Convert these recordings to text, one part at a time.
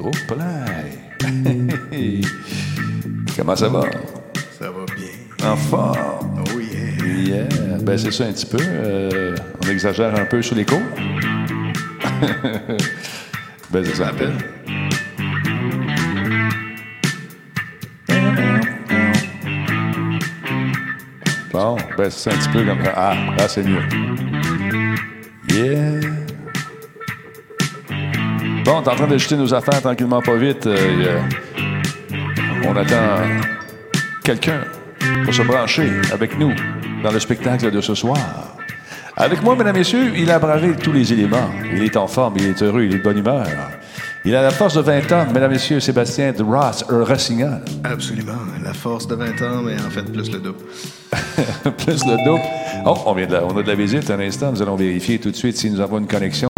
Oh. Comment ça va? Ça va bien. En forme? Oh yeah. Yeah. Ben, c'est ça un petit peu. Euh, on exagère un peu sur les cours. ben, c'est ça. Appelle. Bon, ben, c'est un petit peu comme ça. Ah, là, c'est mieux. Yeah. Bon, on est en train d'ajouter nos affaires tranquillement, pas vite. Euh, on attend quelqu'un pour se brancher avec nous dans le spectacle de ce soir. Avec moi, mesdames et messieurs, il a bravé tous les éléments. Il est en forme, il est heureux, il est de bonne humeur. Il a la force de 20 ans, mesdames et messieurs, Sébastien de Ross Rossignol. Absolument. La force de 20 ans, mais en fait, plus le double. plus le dos. Oh, on, vient de la- on a de la visite un instant. Nous allons vérifier tout de suite si nous avons une connexion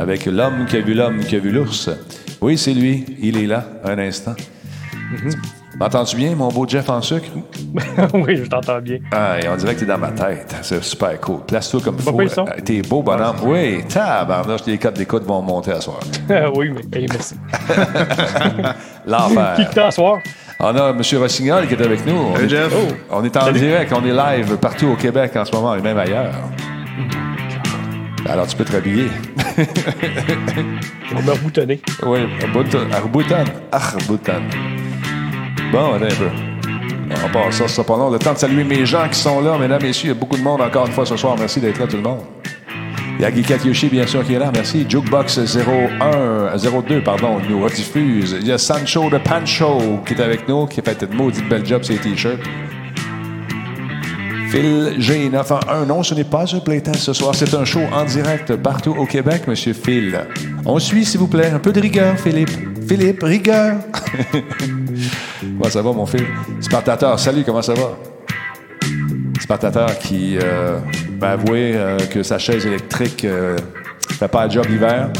avec l'homme qui a vu l'homme qui a vu l'ours. Oui, c'est lui. Il est là, un instant. M'entends-tu bien, mon beau Jeff en sucre? oui, je t'entends bien. Ah, et on dirait que t'es dans ma tête. C'est super cool. Place-toi comme faut. Euh, T'es beau, bonhomme. Oui, tabarnouche, les codes d'écoute vont monter à soir. oui, mais hey, merci. Qui L'enfer. que t'as à soir? On a M. Rossignol qui est avec nous. On Hey, est, Jeff. on est en direct, on est live partout au Québec en ce moment et même ailleurs. Alors, tu peux te rhabiller. On m'a reboutonné. Oui, Arboutan. Arboutan. Bon, attends un peu. On passe ça, c'est pas long. Le temps de saluer mes gens qui sont là, mesdames, messieurs. Il y a beaucoup de monde encore une fois ce soir. Merci d'être là, tout le monde. Il y a Guy Yoshi, bien sûr, qui est là. Merci. Jukebox 01, 02, pardon, nous rediffuse. Il y a Sancho de Pancho qui est avec nous, qui a fait une maudite belle job sur les t-shirts. Phil G911. Non, ce n'est pas un playtest ce soir. C'est un show en direct partout au Québec, Monsieur Phil. On suit, s'il vous plaît. Un peu de rigueur, Philippe. Philippe, rigueur. comment ça va, mon Phil? Spartateur, salut, comment ça va? Spartateur qui euh, m'a avoué euh, que sa chaise électrique ne fait pas le job l'hiver.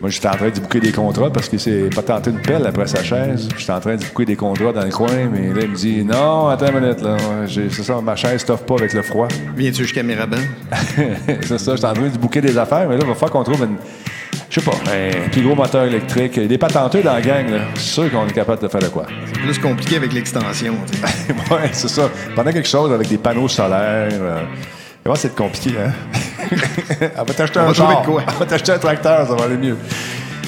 Moi, j'étais en train de bouquer des contrats parce qu'il s'est pas tenté une pelle après sa chaise. J'étais en train de bouquer des contrats dans le coin, mais là, il me dit Non, attends une minute, là. C'est ça, ma chaise t'offre pas avec le froid. Viens-tu jusqu'à Mirabel? c'est ça, j'étais en train de bouquer des affaires, mais là, il va falloir qu'on trouve une. Je sais pas, un plus gros moteur électrique. Des patenteux dans la gang, là. C'est sûr qu'on est capable de faire de quoi. C'est plus compliqué avec l'extension. ouais, c'est ça. Pendant quelque chose avec des panneaux solaires. Euh, comment c'est compliqué, hein? Elle va t'acheter On un va trouver char. de quoi. Elle va t'acheter un tracteur, ça va aller mieux.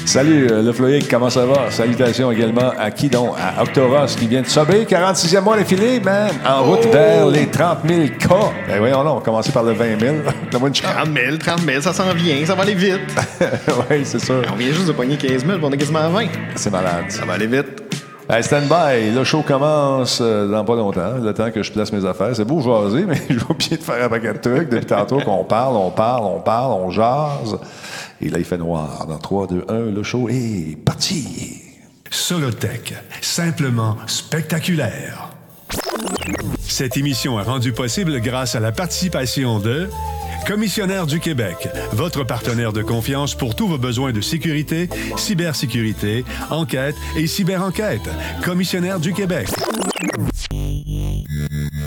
Salut, euh, le Floïc, comment ça va? Salutations également à qui donc? À Octoros qui vient de sobber, 46e mois défilé, man, en route vers les 30 000 cas. Ben voyons là, on va commencer par le 20 000. Donne-moi une chance. 30 000, 30 000, ça s'en vient, ça va aller vite. oui, c'est sûr. On vient juste de pogner 15 000, puis on est quasiment à 20. C'est malade. Ça va aller vite. Hey, stand by. Le show commence euh, dans pas longtemps. Le temps que je place mes affaires. C'est beau jaser, mais j'ai oublié de faire un paquet de trucs. Depuis tantôt qu'on parle, on parle, on parle, on jase. Et là, il fait noir. Dans 3, 2, 1, le show est parti. Solotech, simplement spectaculaire. Cette émission est rendue possible grâce à la participation de Commissionnaire du Québec, votre partenaire de confiance pour tous vos besoins de sécurité, cybersécurité, enquête et cyberenquête. Commissionnaire du Québec.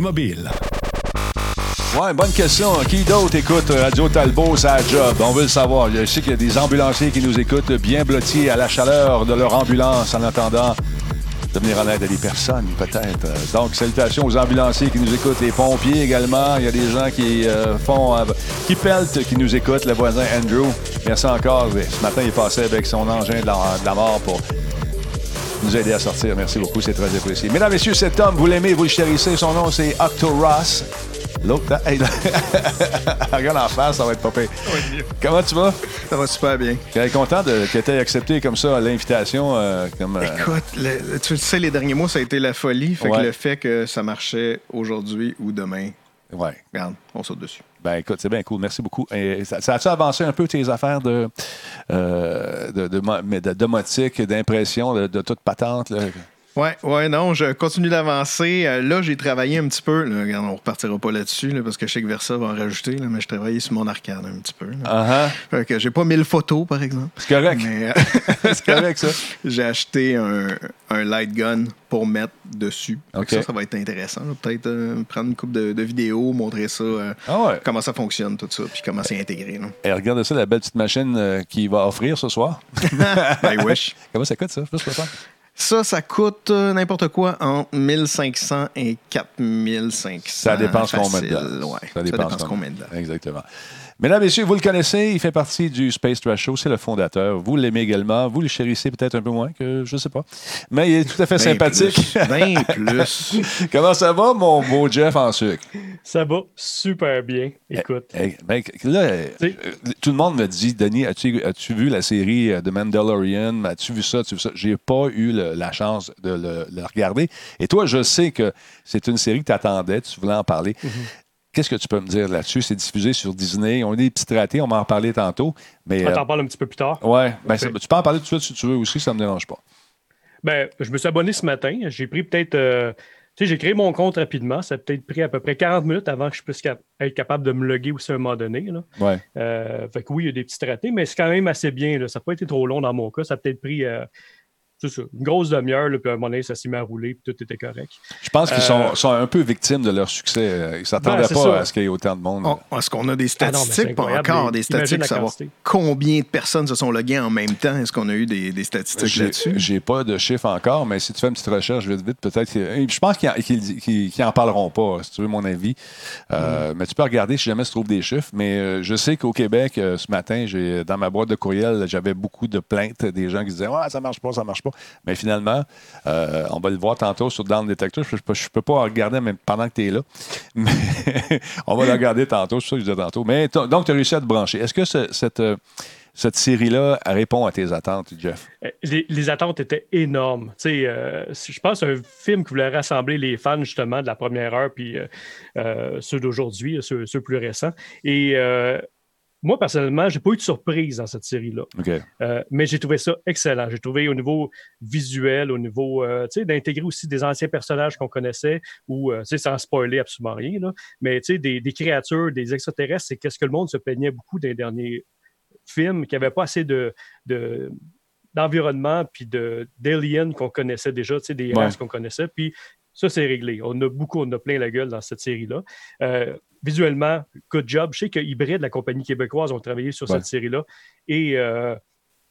mobiles. Ouais, bonne question. Qui d'autre écoute Radio Talbot, sa job? On veut le savoir. Je sais qu'il y a des ambulanciers qui nous écoutent bien blottis à la chaleur de leur ambulance en attendant de venir en aide à des personnes, peut-être. Donc, salutations aux ambulanciers qui nous écoutent, les pompiers également. Il y a des gens qui euh, font, euh, qui peltent, qui nous écoutent. Le voisin Andrew, merci encore. Ce matin, il passait avec son engin de la, de la mort pour nous aider à sortir. Merci beaucoup, c'est très apprécié. Mesdames, messieurs, cet homme, vous l'aimez, vous le chérissez. Son nom, c'est Octo Ross. L'autre, hey, là, regarde en face, ça va être pire. Comment tu vas? Ça va super bien. Je content de, que tu aies accepté comme ça l'invitation. euh, comme, euh, Écoute, le- tu sais, les derniers mois, ça a été la folie. Fait Ouais. que le fait que ça marchait aujourd'hui ou demain, ouais. regarde, on saute dessus. Ben écoute, c'est bien cool. Merci beaucoup. Ça, a-tu avancé un peu tes affaires de, euh, de, de, de domotique, d'impression, de, de toute patente? Là? Ouais, ouais, non, je continue d'avancer. Euh, là, j'ai travaillé un petit peu. Là, regarde, on repartira pas là-dessus, là, parce que je sais que Versa va en rajouter, là, mais je travaillais sur mon arcade un petit peu. Fait que j'ai pas mis le photo, par exemple. C'est correct. Mais euh, c'est correct, ça. j'ai acheté un, un light gun pour mettre dessus. Fait que OK. Ça, ça va être intéressant. Peut-être euh, prendre une coupe de, de vidéos, montrer ça, Ah ouais. comment ça fonctionne, tout ça, puis comment c'est intégré. là. Et regarde ça, la belle petite machine qu'il va offrir ce soir. I wish. Comment ça coûte, ça? Pour ça. Ça, coûte euh, n'importe quoi entre 1500 et 4500. Ça dépend ce qu'on met dedans. Ouais, Ça dépend ce qu'on met dedans. Exactement. Mesdames, Messieurs, vous le connaissez, il fait partie du Space Trash Show, c'est le fondateur. Vous l'aimez également, vous le chérissez peut-être un peu moins que je ne sais pas. Mais il est tout à fait Ben sympathique. plus, Ben plus. Comment ça va, mon beau Jeff en sucre? Ça va super bien. Écoute. Eh, ben, là, euh, sais- tout le monde me dit, Denis, as-tu as-tu vu la série euh, The Mandalorian? As-tu vu ça? As-tu vu ça? J'ai pas eu le- la chance de le, le regarder. Et toi, je sais que c'est une série que tu attendais, tu voulais en parler. Mhm. Qu'est-ce que tu peux me dire là-dessus? C'est diffusé sur Disney. On a des petits ratés, on va en parler tantôt. Mais, On euh, t'en parle un petit peu plus tard? ouais, ben, tu peux en parler tout de suite si tu veux aussi, ça me dérange pas. Ben, je me suis abonné ce matin. J'ai pris peut-être. euh, tu sais, j'ai créé mon compte rapidement. Ça a peut-être pris à peu près 40 minutes avant que je puisse cap- être capable de me loguer aussi à un moment donné. Là. Ouais. Euh, fait que oui, il y a des petits ratés, mais c'est quand même assez bien. Là. Ça n'a pas été trop long dans mon cas. Ça a peut-être pris euh, c'est ça, une grosse demi-heure, puis à un moment donné, ça s'est mis à rouler, puis tout était correct. Je pense qu'ils Euh, sont, sont un peu victimes de leur succès. Ils ne s'attendaient Ben, pas ça. à ce qu'il y ait autant de monde. On- Est-ce qu'on a des Ah non, statistiques? pas encore des statistiques, la savoir combien de personnes se sont loguées en même temps. Est-ce qu'on a eu des, des statistiques J'ai là-dessus? j'ai pas de chiffres encore, mais si tu fais une petite recherche vite, vite, peut-être. Je pense qu'ils en, qu'ils- qu'ils- qu'ils en parleront pas, si tu veux mon avis. Euh, Mais tu peux regarder si jamais tu trouves des chiffres. Mais euh, je sais qu'au Québec, ce matin, j'ai dans ma boîte de courriel, j'avais beaucoup de plaintes des gens qui disaient Ouais, ça marche pas, ça marche pas. Mais finalement, euh, on va le voir tantôt sur Down Detector. Je ne peux, peux pas regarder même pendant que tu es là. On va le regarder tantôt, c'est ça que je disais tantôt. Mais donc, tu as réussi à te brancher. Est-ce que ce- cette, euh, cette série-là répond à tes attentes, Jeff? Euh, Les, attentes étaient énormes. Je pense un film qui voulait rassembler les fans justement de la première heure, puis ceux d'aujourd'hui, ceux, ceux plus récents. Et moi, personnellement, j'ai pas eu de surprise dans cette série-là. Euh, mais j'ai trouvé ça excellent. J'ai trouvé au niveau visuel, au niveau, euh, tu sais, d'intégrer aussi des anciens personnages qu'on connaissait, ou, euh, tu sais, sans spoiler absolument rien, là, mais tu sais, des, des créatures, des extraterrestres, c'est qu'est-ce que le monde se plaignait beaucoup les derniers films, qu'il n'y avait pas assez de, de- d'environnement puis de, d'aliens qu'on connaissait déjà, tu sais, des Ouais. races qu'on connaissait, puis ça, c'est réglé. On a beaucoup, on a plein la gueule dans cette série-là. Euh, visuellement, good job. Je sais que Hybrid, la compagnie québécoise, ont travaillé sur Ouais. cette série-là et, euh,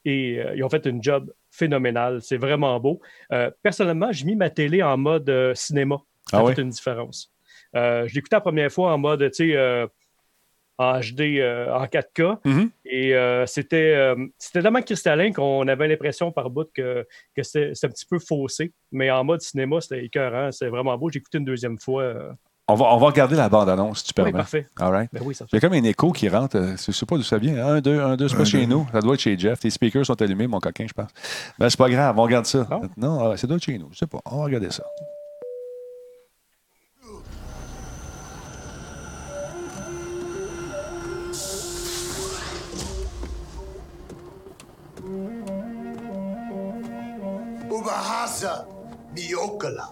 et euh, ils ont fait une job phénoménale. C'est vraiment beau. Euh, personnellement, j'ai mis ma télé en mode cinéma. Ça Ah fait une différence. Je l'écoutais la première fois en mode, tu sais, en HD, en 4K. Mhm. Et c'était c'était tellement cristallin qu'on avait l'impression par bout que, que c'était c'était un petit peu faussé. Mais en mode cinéma, c'était écœurant. C'est vraiment beau. J'ai écouté une deuxième fois. On va, on va regarder la bande-annonce, si tu Oui, permets. parfait. All right. Ben oui, ça Il y a comme un écho qui rentre. euh, Je ne sais pas d'où ça vient. Un, deux, un, deux, c'est pas Un, chez deux. nous. Ça doit être chez Jeff. Tes speakers sont allumés, mon coquin, je pense. Ben, c'est pas grave, on regarde ça. Non? Non, ah, ça doit être chez nous. Je sais pas. On va regarder ça. Ubahasa Miokala.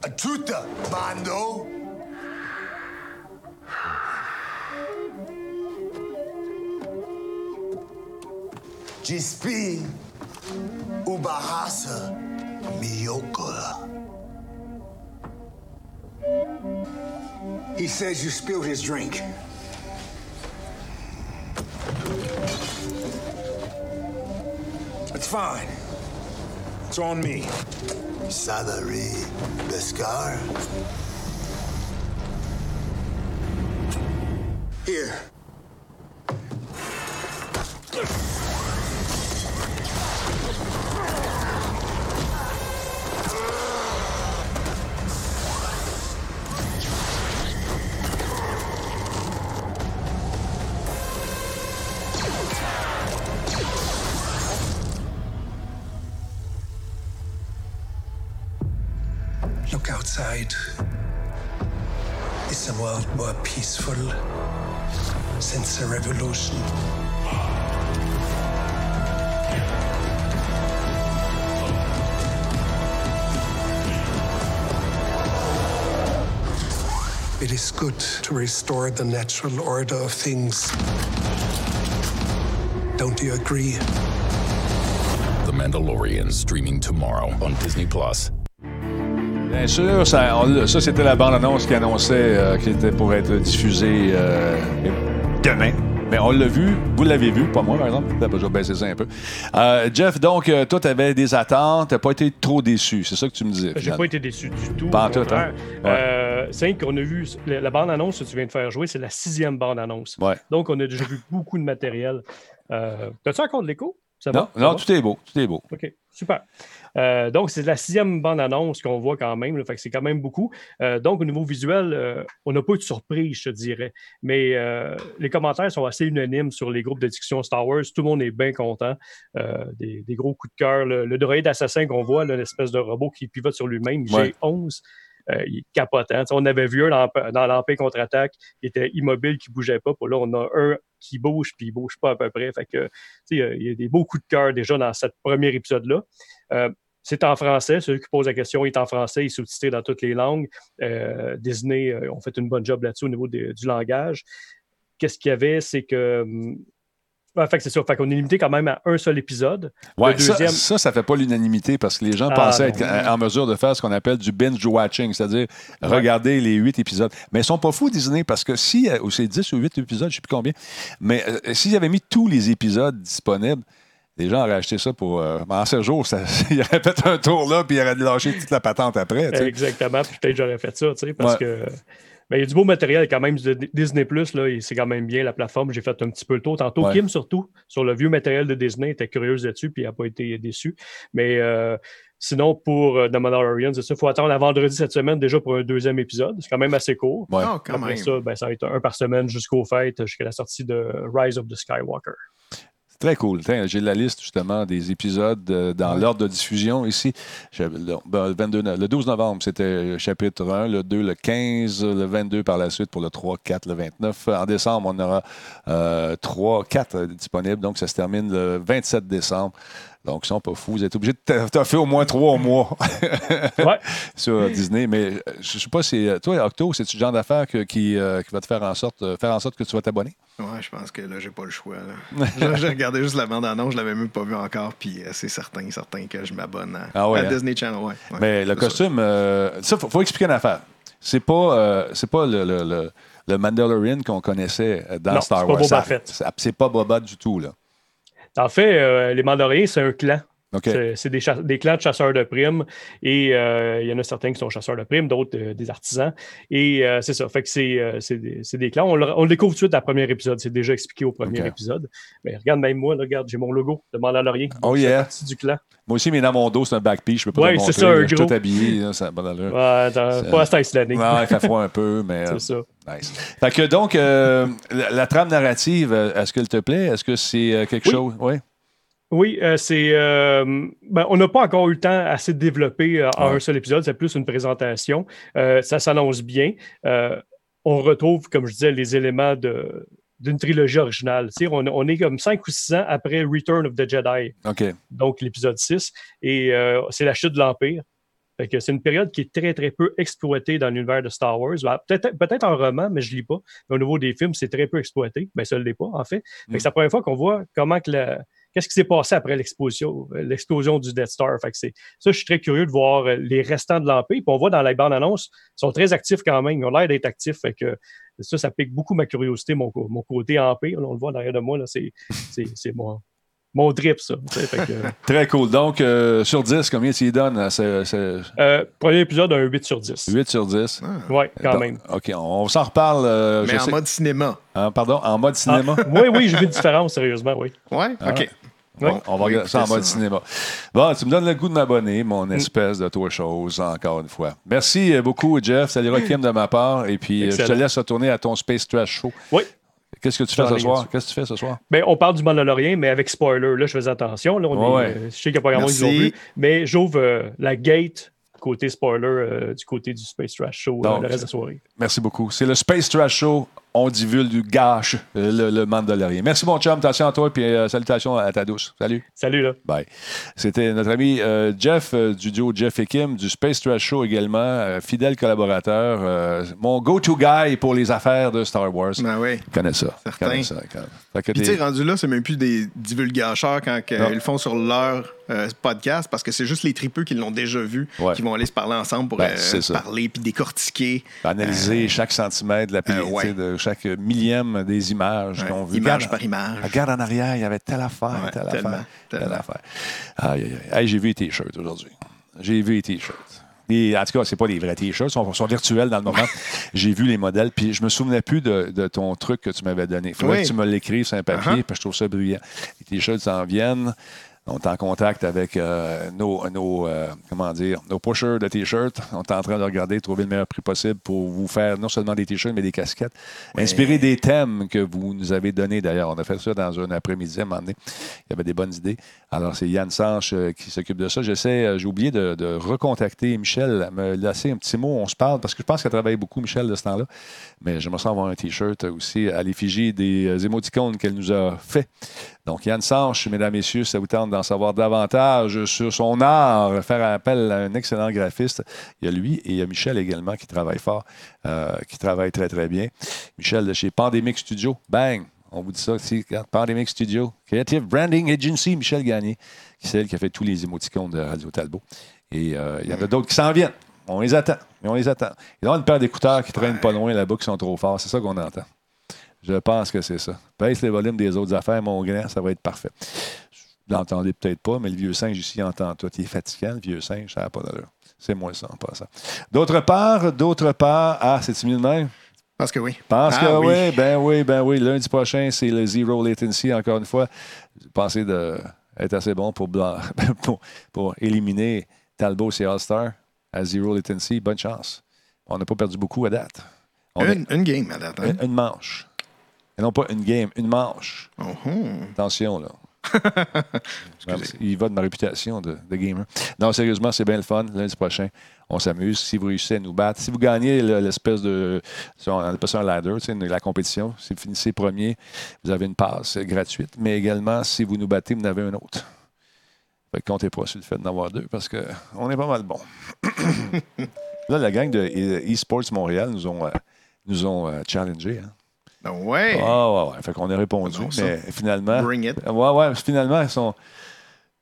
Atuta Mando. Gispi Ubahasa Miokala. He says you spilled his drink. It's fine. It's on me. Salary Beskar. Here. Since the revolution? It is good to restore the natural order of things. Don't you agree? The Mandalorian streaming tomorrow on Disney Plus. Bien sûr, ça, ça, c'était la bande-annonce qui annonçait euh, qu'il était pour être diffusé euh, demain. Mais on l'a vu, vous l'avez vu, pas moi par exemple. Pas déjà baissé ça un peu. Euh, Jeff, donc, euh, toi, tu avais des attentes, t'as pas été trop déçu, c'est ça que tu me disais. J'ai pas été déçu du tout. Pas tout, hein? Ouais. Euh, c'est vrai qu'on a vu la, la bande-annonce que tu viens de faire jouer, c'est la sixième bande-annonce. Ouais. Donc, on a déjà vu beaucoup de matériel. Euh, T'as-tu encore de l'écho? Ça Non, va? Ça non, va? tout est beau, tout est beau. OK, super. Euh, donc, c'est la sixième bande-annonce qu'on voit quand même. là, fait que c'est quand même beaucoup. Euh, donc, au niveau visuel, euh, on n'a pas eu de surprise, je te dirais. Mais les commentaires sont assez unanimes sur les groupes de discussion Star Wars. Tout le monde est bien content. Des, des gros coups de cœur. Le, le droïde assassin qu'on voit, l'espèce de robot qui pivote sur lui-même, Ouais. G11. euh, il est capotant. On avait vu un dans, dans l'Empire contre-attaque qui était immobile, qui bougeait pas. Puis là, on a un qui bouge, puis il bouge pas à peu près. Fait que, tu sais, il y a- il y a des beaux coups de cœur déjà dans ce premier épisode-là. Euh, c'est en français. Celui qui pose la question est en français. Il est sous-titré dans toutes les langues. Euh, Disney euh, ont fait une bonne job là-dessus au niveau du langage. Qu'est-ce qu'il y avait? C'est que. hum, ouais, fait que c'est ça. Fait qu'on est limité quand même à un seul épisode. Ouais, ça, deuxième- ça, ça fait pas l'unanimité parce que les gens Ah, pensaient non. être en en mesure de faire ce qu'on appelle du binge-watching, c'est-à-dire regarder les huit épisodes. Mais ils sont pas fous, Disney, parce que si, euh, ou c'est 10 ou 8 épisodes, je sais plus combien, mais euh, s'ils avaient mis tous les épisodes disponibles, les gens auraient acheté ça pour. euh, en 7 jours, ça, ils auraient fait un tour là, puis ils auraient lâché toute la patente après. tu sais. Exactement. Puis peut-être j'aurais fait ça, tu sais, parce Ouais. que. Mais il y a du beau matériel quand même de Disney Plus, là, et c'est quand même bien la plateforme. J'ai fait un petit peu le tour. Tantôt, Ouais. Kim, surtout, sur le vieux matériel de Disney, était curieuse là-dessus, puis elle n'a pas été déçue. Mais euh, sinon, pour euh, The Mandalorian, c'est ça. Il faut attendre à vendredi cette semaine déjà pour un deuxième épisode. C'est quand même assez court. Ouais. Oh, quand Après même. ça, ben, ça va être un par semaine jusqu'aux fêtes, jusqu'à la sortie de Rise of the Skywalker. Très cool. J'ai la liste justement des épisodes euh, dans l'ordre de diffusion ici. Le, ben, le 22 no- le 12 novembre, c'était le chapitre 1, le 2, le 15, le 22 par la suite pour le 3, 4, le 29. En décembre, on aura euh, 3, 4 euh, disponibles. Donc, ça se termine le 27 décembre. Donc, ils sont pas fous. Vous êtes obligés de fait au moins trois mois Ouais. sur Disney. Mais je sais pas si. Toi, Octo, c'est le genre d'affaire que- qui, euh, qui va te faire en sorte, euh, faire en sorte que tu vas t'abonner? Ouais, je pense que là, j'ai pas le choix. là. J'ai- j'ai regardé juste la bande-annonce, je l'avais même pas vu encore, puis euh, c'est certain, certain que je m'abonne à, Ah ouais, à hein? Disney Channel. Ouais, ouais, Mais le ça. costume, euh, ça, faut, faut expliquer une affaire. C'est pas, euh, c'est pas le, le, le- le Mandalorian qu'on connaissait dans Non, Star c'est pas Wars. Boba Ça- Fett. C'est pas Boba du tout, là. En fait, euh, les Mandaloriens, c'est un clan. C'est des, clans de chasseurs de primes et euh, il y en a certains qui sont chasseurs de primes, d'autres euh, des artisans. Et euh, c'est ça. Fait que c'est des, des clans. On le, on le découvre tout de suite dans le premier épisode. C'est déjà expliqué au premier épisode. Mais regarde, même moi, là, regarde, j'ai mon logo de Mandalorien. Oh yeah. partie du clan. Moi aussi, mais dans mon dos, c'est un backpiece. Je peux pas Ouais, c'est montrer, ça, un là. Je suis gros. tout habillé. là, ça a pas. Ouais, à cette. Non, il fait froid un peu, mais. c'est ça. Nice. Fait que donc, la, la trame narrative, est-ce qu'elle te plaît? Est-ce que c'est quelque Oui. chose? Oui. Oui, euh, c'est. euh, ben, on n'a pas encore eu le temps assez de développer euh, en Ouais. un seul épisode. C'est plus une présentation. Ça s'annonce bien. On retrouve, comme je disais, les éléments de d'une trilogie originale. Tu sais, on, on est comme cinq ou six ans après Return of the Jedi, donc l'épisode 6, et euh, c'est la chute de l'Empire. Fait que c'est une période qui est très, très peu exploitée dans l'univers de Star Wars. Ben, Peut-être peut en roman, mais je lis pas. Mais au niveau des films, c'est très peu exploité. Mais ça ne l'est pas, en fait. Mm. c'est la première fois qu'on voit comment que la, qu'est-ce qui s'est passé après l'explosion, euh, l'explosion du Death Star? Fait que c'est, ça, je suis très curieux de voir euh, les restants de l'Empire. Puis on voit dans la bande-annonce, ils sont très actifs quand même. Ils ont l'air d'être actifs. Fait que ça, ça pique beaucoup ma curiosité, mon, côté Empire. Là, on le voit derrière de moi. Là, c'est, c'est, c'est mon, mon drip, ça. Fait que, Très cool. Donc, euh, sur 10, combien tu y donnes? à ce- ce- euh, premier épisode, un 8 sur 10. 8 sur 10. Ouais, quand Donc, même. OK, on s'en reparle. euh, Mais je en sais- mode cinéma. Hein, pardon, en mode cinéma? Ah, oui, oui, j'ai vu une différence, sérieusement, oui. Ouais, Ah. OK. On va regarder ça en mode ça. cinéma. Bon, tu me donnes le goût de m'abonner, Mm. mon espèce de toi chose, encore une fois. Merci euh, beaucoup, Jeff. Salut, Kim, de ma part. Et puis, euh, je te laisse retourner à ton Space Trash Show. Oui. Qu'est-ce que tu fais ce soir? Qu'est-ce que tu fais ce soir? Ben, on parle du Mandalorien, mais avec spoiler. Là, je faisais attention. Là, on Ouais, est, ouais. euh, je sais qu'il n'y a pas grand monde qui Merci. l'ont vu. Mais j'ouvre euh, la gate côté spoiler euh, du côté du Space Trash Show euh, Donc, le reste de la soirée. Merci beaucoup. C'est le Space Trash Show. On divulgue, gâche euh, le, le Mandalorian. Merci, mon chum. Attention à toi. Puis euh, salutations à ta douce. Salut. Salut, là. Bye. C'était notre ami euh, Jeff euh, du duo Jeff et Kim du Space Trash Show également, euh, fidèle collaborateur, euh, mon go-to guy pour les affaires de Star Wars. Ben oui. Il connaît ça. Certain. connaît ça, Puis, tu sais, rendu là, c'est même plus des divulgateurs quand ils le font sur leur euh, podcast parce que c'est juste les tripeux qui l'ont déjà vu Ouais. qui vont aller se parler ensemble pour Ben, euh, parler puis décortiquer. analyser chaque centimètre de la euh, pili- ouais. de chaque millième des images Ouais, qu'on veut. image Regarde- par image. Regarde en arrière, il y avait telle affaire, Ouais, telle affaire, telle affaire. Aïe, aïe, aïe. J'ai vu les t-shirts aujourd'hui. J'ai vu les t-shirts. Les- en tout cas, c'est pas des vrais t-shirts, ils sont, sont virtuels dans le moment. j'ai vu les modèles, puis je me souvenais plus de, de ton truc que tu m'avais donné. Il faudrait Oui. que tu me l'écrives sur un papier, Uh-huh. parce que je trouve ça brillant. Les t-shirts s'en viennent. On est en contact avec euh, nos, nos, euh, comment dire, nos pushers de t-shirts. On est en train de regarder, trouver le meilleur prix possible pour vous faire non seulement des t-shirts, mais des casquettes. Inspirés des thèmes que vous nous avez donnés d'ailleurs. On a fait ça dans un après-midi à un moment donné. Il y avait des bonnes idées. Alors, c'est Yann Sanche euh, qui s'occupe de ça. J'essaie, euh, j'ai oublié de, de recontacter Michel, me laisser un petit mot. On se parle parce que je pense qu'elle travaille beaucoup, Michel, de ce temps-là. Mais j'aimerais ça avoir un t-shirt aussi à l'effigie des euh, émoticônes qu'elle nous a fait. Donc, Yann Sanche, mesdames, messieurs, ça vous tente d'en savoir davantage sur son art, faire appel à un excellent graphiste. Il y a lui et il y a Michel également qui travaille fort, euh, qui travaille très, très bien. Michel de chez Pandemic Studio. Bang! On vous dit ça regarde, Pandemic Studio. Creative Branding Agency, Michel Gagné, qui c'est elle qui a fait tous les émoticônes de Radio Talbot. Et euh, il y en a d'autres qui s'en viennent. On les attend. Mais on les attend. Il y a une paire d'écouteurs qui traînent pas loin là-bas qui sont trop forts. C'est ça qu'on entend. Je pense que c'est ça. Baisse les volumes des autres affaires, mon grand, ça va être parfait. Vous l'entendez peut-être pas, mais le vieux singe ici entend tout. Il est fatigant, le vieux singe, ça n'a pas d'allure. C'est moi ça en passant. D'autre part, d'autre part, ah, c'est-tu mieux de même? Parce que oui. Pense Ah que oui. oui. ben oui, ben oui. Lundi prochain, c'est le Zero Latency, encore une fois. Pensez de être assez bon pour, pour, pour éliminer Talbot et All-Star à Zero Latency. Bonne chance. On n'a pas perdu beaucoup à date. On Une, une game à date. hein? une, une manche. Et non pas une game, une manche. Oh, oh. Attention, là. Il va de ma réputation de, de gamer. Non, sérieusement, c'est bien le fun. Lundi prochain, on s'amuse. Si vous réussissez à nous battre, si vous gagnez le- l'espèce de. On appelle ça un ladder, tu sais, la compétition. Si vous finissez premier, vous avez une passe gratuite. Mais également, si vous nous battez, vous en avez un autre. Fait que comptez pas sur le fait d'en avoir deux parce qu'on est pas mal bon. Là, la gang de e- eSports Montréal nous ont, euh, nous ont euh, challengés. Hein? Ouais. Ah, ouais, ouais. Fait qu'on a répondu. mais finalement. Bring it. Ouais, ouais. Finalement, ils sont.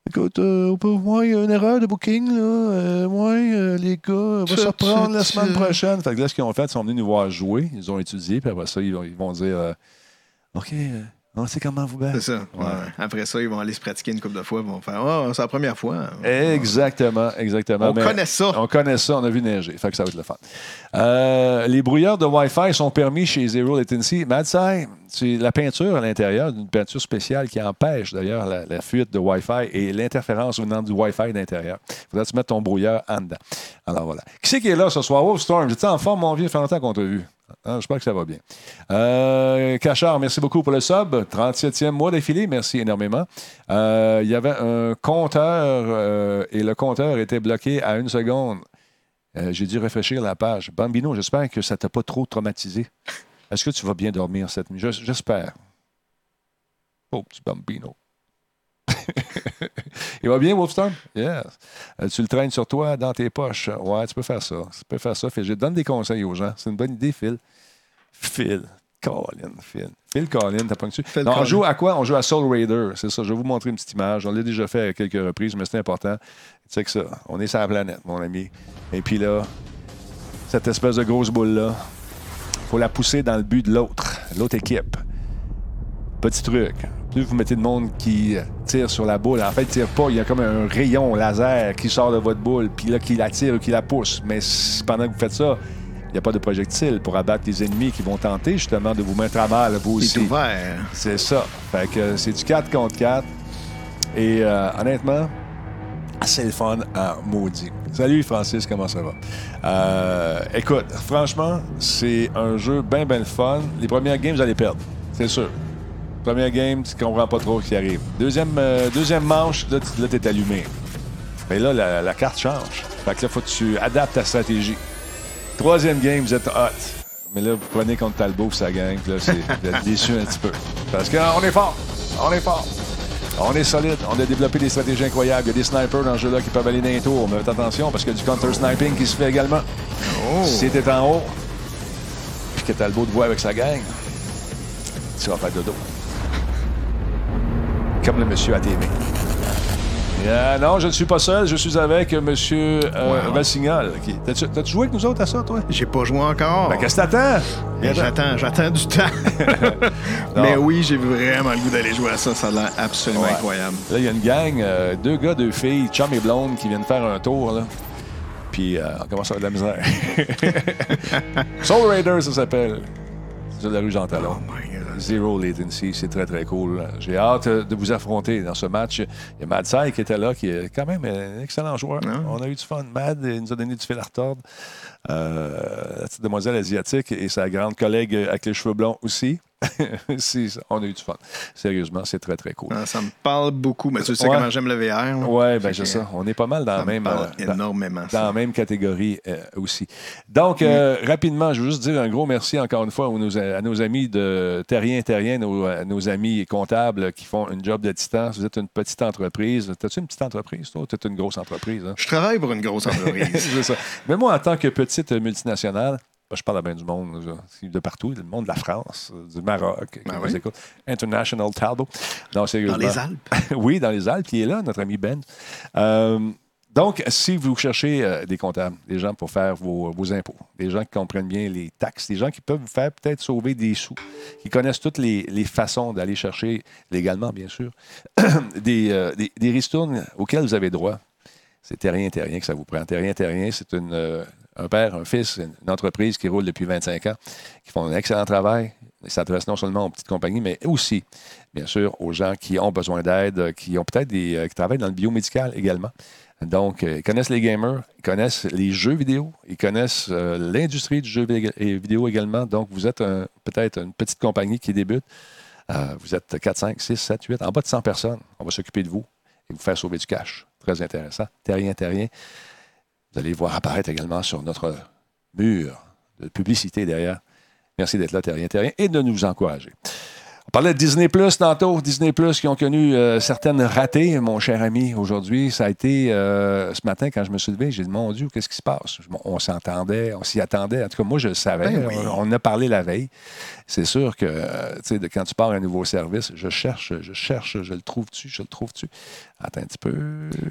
Écoute, euh, moi, il y a une erreur de booking, là. Euh, moi, euh, les gars, on va se reprendre la semaine prochaine. Fait que là, ce qu'ils ont fait, ils sont venus nous voir jouer. Ils ont étudié, puis après ça, ils vont, ils vont dire euh, OK, on sait comment vous battre. C'est ça. Ouais. Après ça, ils vont aller se pratiquer une couple de fois. Ils vont faire Oh, c'est la première fois. Exactement, exactement. On Mais connaît ça. On connaît ça, on a vu neiger. Fait que ça va être le fun. Euh, les brouilleurs de Wi-Fi sont permis chez Zero Latency. Madsai, c'est la peinture à l'intérieur, d'une peinture spéciale qui empêche d'ailleurs la, la fuite de Wi-Fi et l'interférence venant du Wi-Fi d'intérieur. Il faudrait que tu mettes ton brouilleur en dedans? Alors voilà. Qui c'est qui est là ce soir? Oh, Storm, j'étais en forme, mon vieux, ça fait longtemps qu'on t'a vu. Ah, J'espère que ça va bien. Euh, Cachard, merci beaucoup pour le sub. 37e mois d'affilée, merci énormément. Euh, Il y avait un compteur euh, et le compteur était bloqué à une seconde. Euh, J'ai dû rafraîchir la page. Bambino, j'espère que ça t'a pas trop traumatisé. Est-ce que tu vas bien dormir cette nuit? J'es- J'espère. Oh, petit Bambino. Il va bien, Wolfstorm? Yes. Euh, tu le traînes sur toi, dans tes poches. Ouais, tu peux faire ça. Tu peux faire ça. Phil. Je donne des conseils aux gens. C'est une bonne idée, Phil. Phil. Colin, Phil. Phil Colin, t'as pas dessus? Non, on joue à quoi? On joue à Soul Raider. C'est ça. Je vais vous montrer une petite image. On l'a déjà fait à quelques reprises, mais c'est important. Tu sais que ça. On est sur la planète, mon ami. Et puis là, cette espèce de grosse boule-là, faut la pousser dans le but de l'autre, l'autre équipe. Petit truc. Plus vous mettez de monde qui tire sur la boule, en fait, il tire pas. Il y a comme un rayon laser qui sort de votre boule, puis là, qui la tire ou qui la pousse. Mais pendant que vous faites ça, il n'y a pas de projectile pour abattre les ennemis qui vont tenter justement de vous mettre à mal, vous C'est aussi. ouvert. C'est ça. Fait que c'est du 4 contre 4. Et euh, honnêtement, c'est le fun à maudit. Salut Francis, comment ça va? Euh, écoute, franchement, c'est un jeu bien, bien le fun. Les premières games, vous allez perdre. C'est sûr. Première game, tu comprends pas trop ce qui arrive. Deuxième, euh, deuxième manche, là, tu là, t'es allumé. Mais là, la, la carte change. Fait que là, faut que tu adaptes ta stratégie. Troisième game, vous êtes hot. Mais là, vous prenez contre Talbot ça gagne. Là, c'est, vous êtes déçu un petit peu. Parce qu'on est fort. On est fort. On est solide. On a développé des stratégies incroyables. Il y a des snipers dans ce jeu-là qui peuvent aller dans les tours. Mais faites attention parce qu'il y a du counter-sniping qui se fait également. Si t'es en haut, puis que Talbot te voit avec sa gang, tu vas faire dodo. Comme le monsieur à TV. Euh, non, je ne suis pas seul. Je suis avec M. Euh, Valsignol. qui- T'as-tu, joué avec nous autres à ça, toi? J'ai pas joué encore. Ben, qu'est-ce que t'attends? J'attends, j'attends du temps. Mais oui, j'ai vraiment le goût d'aller jouer à ça. Ça a l'air absolument Ouais. incroyable. Là, il y a une gang, euh, deux gars, deux filles, chum et blonde, qui viennent faire un tour, là. Puis, euh, on commence à avoir de la misère. Soul Raider, ça s'appelle. C'est de la rue Jean Talon. Oh. Zero latency, c'est très, très cool. J'ai hâte euh, de vous affronter dans ce match. Il y a Mad Sai qui était là, qui est quand même un excellent joueur. On a eu du fun. Mad il nous a donné du fil à retordre. Euh, la petite demoiselle asiatique et sa grande collègue avec les cheveux blonds aussi. Si, on a eu du fun. Sérieusement, c'est très, très cool. Ah, Ça me parle beaucoup. Mais tu sais Ouais. comment j'aime le VR. Ouais, ben c'est ça. On est pas mal dans la me même, euh, dans- la même catégorie euh, aussi. Donc, euh, rapidement, je veux juste dire un gros merci encore une fois aux- nos- à nos amis de Terrien Terrien, nos, nos amis comptables qui font un job de titan. Vous êtes une petite entreprise. T'as-tu une petite entreprise, toi? T'es une grosse entreprise, hein? Je travaille pour une grosse entreprise. C'est ça. Mais moi, en tant que petite multinationale, je parle à bien du monde, de partout, le monde de la France, euh, du Maroc, Ben oui. écoute. International Talbot. Non. Dans les Alpes. oui, dans les Alpes. Il est là, notre ami Ben. Euh, donc, si vous cherchez euh, des comptables, des gens pour faire vos, vos impôts, des gens qui comprennent bien les taxes, des gens qui peuvent vous faire peut-être sauver des sous, qui connaissent toutes les, les façons d'aller chercher, légalement bien sûr, des, euh, des, des ristournes auxquelles vous avez droit, c'est Terrien Terrien que ça vous prend. Terrien Terrien, c'est une, euh, un père, un fils, une entreprise qui roule depuis 25 ans, qui font un excellent travail. Ils s'adressent non seulement aux petites compagnies, mais aussi, bien sûr, aux gens qui ont besoin d'aide, qui ont peut-être des. euh, qui travaillent dans le biomédical également. Donc, euh, ils connaissent les gamers, ils connaissent les jeux vidéo, ils connaissent euh, l'industrie du jeu vidéo également. Donc, vous êtes peut-être une petite compagnie qui débute. Vous êtes 4, 5, 6, 7, 8, en bas de 100 personnes. On va s'occuper de vous et vous faire sauver du cash. Très intéressant. Terrien, terrien. Vous allez voir apparaître également sur notre mur de publicité derrière. Merci d'être là, Terrien, Terrien, et de nous encourager. On parlait de Disney Plus tantôt. Disney Plus qui ont connu euh, certaines ratées, mon cher ami, aujourd'hui. Ça a été euh, ce matin quand je me suis levé, j'ai dit Mon Dieu, qu'est-ce qui se passe? On s'entendait, on s'y attendait. En tout cas, moi, je le savais. Ben oui. On en a parlé la veille. C'est sûr que tu sais, de- quand tu pars un nouveau service, je cherche, je cherche, je le trouve-tu, je le trouve-tu? Attends un petit peu.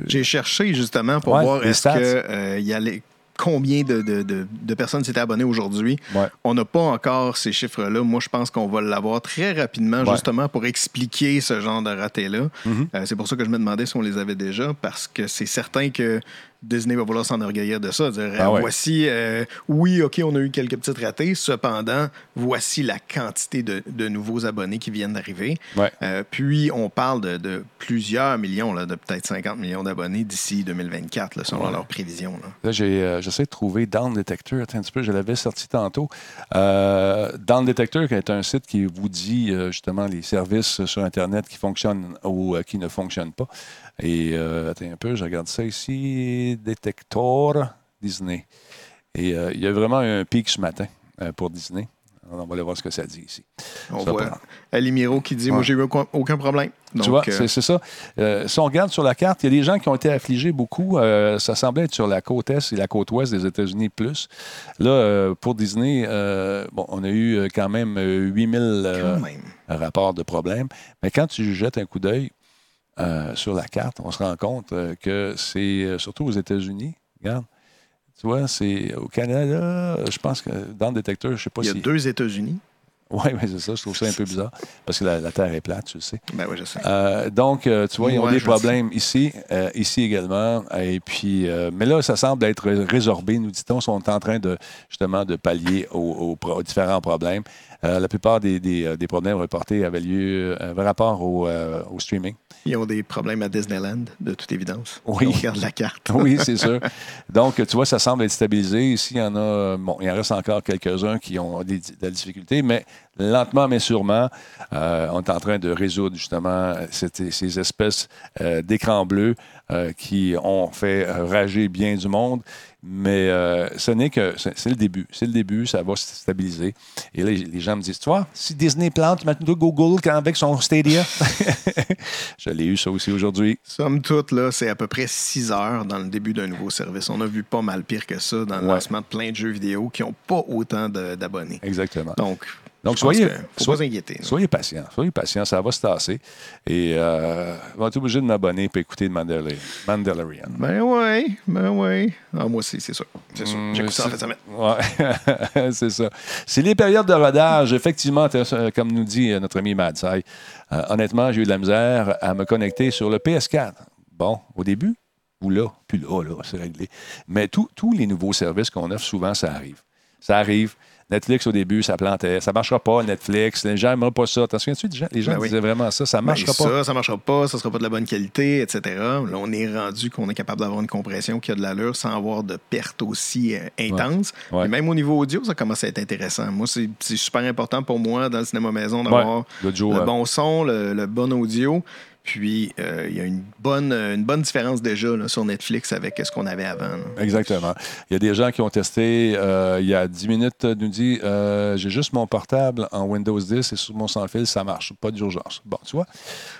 J'ai cherché justement pour Ouais, voir est-ce que euh, y a les- combien de, de- de- de personnes s'étaient abonnées aujourd'hui. Ouais. On n'a pas encore ces chiffres-là. Moi, je pense qu'on va l'avoir très rapidement, Ouais. justement, pour expliquer ce genre de raté-là. Mhm. Euh, c'est pour ça que je me demandais si on les avait déjà, parce que c'est certain que Disney va vouloir s'enorgueillir de ça. Dire, Ah ouais. Voici, euh, oui, OK, on a eu quelques petites ratés. Cependant, voici la quantité de, de nouveaux abonnés qui viennent d'arriver. Ouais. Euh, puis, on parle de, de plusieurs millions, là, de peut-être 50 millions d'abonnés d'ici 2024, là, selon leurs prévisions. là. Là, j'ai, euh, j'essaie de trouver Down Detector. Attends un petit peu, je l'avais sorti tantôt. Down Detector, qui est un site qui vous dit justement les services sur Internet qui fonctionnent ou qui ne fonctionnent pas. Et euh, attends un peu, je regarde ça ici. Detector Disney. Et euh, il y a vraiment un pic ce matin euh, pour Disney. Alors, on va aller voir ce que ça dit ici. On Ça voit. Alimiro qui dit Moi, j'ai eu aucun, problème. Donc, tu vois, euh, c'est, ça. Euh, si on regarde sur la carte, il y a des gens qui ont été affligés beaucoup. Euh, ça semblait être sur la côte est et la côte ouest des États-Unis plus. Là, pour Disney, bon, on a eu quand même euh, 8000 euh, quand même. rapports de problèmes. Mais quand tu jettes un coup d'œil euh, sur la carte, on se rend compte euh, que c'est euh, surtout aux États-Unis. Regarde. Tu vois, c'est au Canada, je pense que dans le détecteur, je ne sais pas Il y a si. deux États-Unis. Oui, c'est ça. Je trouve ça un peu bizarre parce que la, la Terre est plate, tu le sais. Ben oui, je sais. Euh, donc, euh, tu vois, ils ont Ouais, des problèmes ici, euh, ici également. Et puis, mais là, ça semble être résorbé. Nous dit-on, sont en train de justement de pallier aux, aux pro- aux différents problèmes. Euh, la plupart des, des, euh, des problèmes reportés avaient lieu, euh, avaient rapport au, euh, au streaming. Ils ont des problèmes à Disneyland, de toute évidence. Oui. On regarde la carte. Oui, c'est sûr. Donc, tu vois, ça semble être stabilisé. Ici, il y en a, bon, il en reste encore quelques-uns qui ont des, de la difficulté, mais lentement mais sûrement, euh, on est en train de résoudre justement cette- ces espèces d'écrans bleus qui ont fait rager bien du monde. Mais euh, ce n'est que c'est le début. C'est le début, ça va se stabiliser. Et là, les gens me disent Tu vois, si Disney plante maintenant Google quand- avec son Stadia, je l'ai eu ça aussi aujourd'hui. Somme toute, là, c'est à peu près 6 heures dans le début d'un nouveau service. On a vu pas mal pire que ça dans le Ouais. lancement de plein de jeux vidéo qui n'ont pas autant d'abonnés. Exactement. Donc, Donc, soyez, faut soyez- pas soyez patient. Soyez patient, ça va se tasser. Et euh, on va être obligé de m'abonner et écouter Mandalorian. Mandalorian. Ben ouais, ben ouais. Ah, moi aussi, c'est sûr. C'est sûr. Mm, J'écoute ça en fait semaine. Ouais, c'est ça. C'est les périodes de rodage. Effectivement, comme nous dit euh, notre ami Madsai, euh, honnêtement, j'ai eu de la misère à me connecter sur le PS4. Bon, au début, ou là, puis là, là, c'est réglé. Mais tous les nouveaux services qu'on offre, souvent, ça arrive. Ça arrive. Netflix, au début, ça plantait. Ça marchera pas, Netflix. Les gens n'aimeraient pas ça. T'en souviens-tu? Les gens, les gens Ben oui. disaient vraiment ça. Ça Ben, marchera pas. Ça, ça marchera pas, ça sera pas de la bonne qualité, etc. Là, on est rendu qu'on est capable d'avoir une compression qui a de l'allure sans avoir de pertes aussi euh. Ouais. Et même au niveau audio, ça commence à être intéressant. Moi, c'est super important pour moi dans le cinéma maison d'avoir Ouais. Le bon son, le, le bon audio. Puis, euh, il y a une bonne, une bonne différence déjà là, sur Netflix avec ce qu'on avait avant. là. Exactement. Il y a des gens qui ont testé euh, il y a 10 minutes, euh, nous dit euh, J'ai juste mon portable en Windows 10 et sur mon sans-fil, ça marche. Pas d'urgence. Bon, tu vois.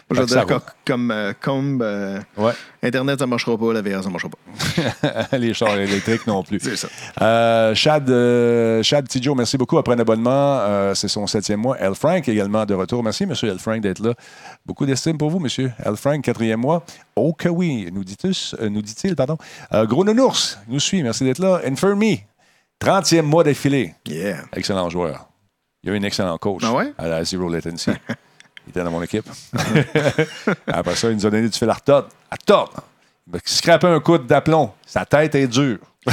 Moi, je veux dire, comme, euh, comme euh, Ouais. Internet, ça marchera pas, la VR, ça marchera pas. Les chars électriques non plus. C'est ça. Euh, Chad, euh, Chad Tidjo, merci beaucoup. Après un abonnement, euh, c'est son septième mois. El Frank également de retour. Merci, monsieur El Frank, d'être là. Beaucoup d'estime pour vous, monsieur. El Frank, quatrième mois. Oh que oui, nous dit-il, euh, nous dit-il pardon. Gros Nounours nous suit. Merci d'être là. Infirmy, 30e mois d'affilée. Yeah. Excellent joueur. Il y a un excellent coach Ah ouais? à la Zero Latency. il était dans mon équipe. Après ça, il nous a donné du fil à retordre. À tordre. Il m'a scrapé un coup d'aplomb. Sa tête est dure.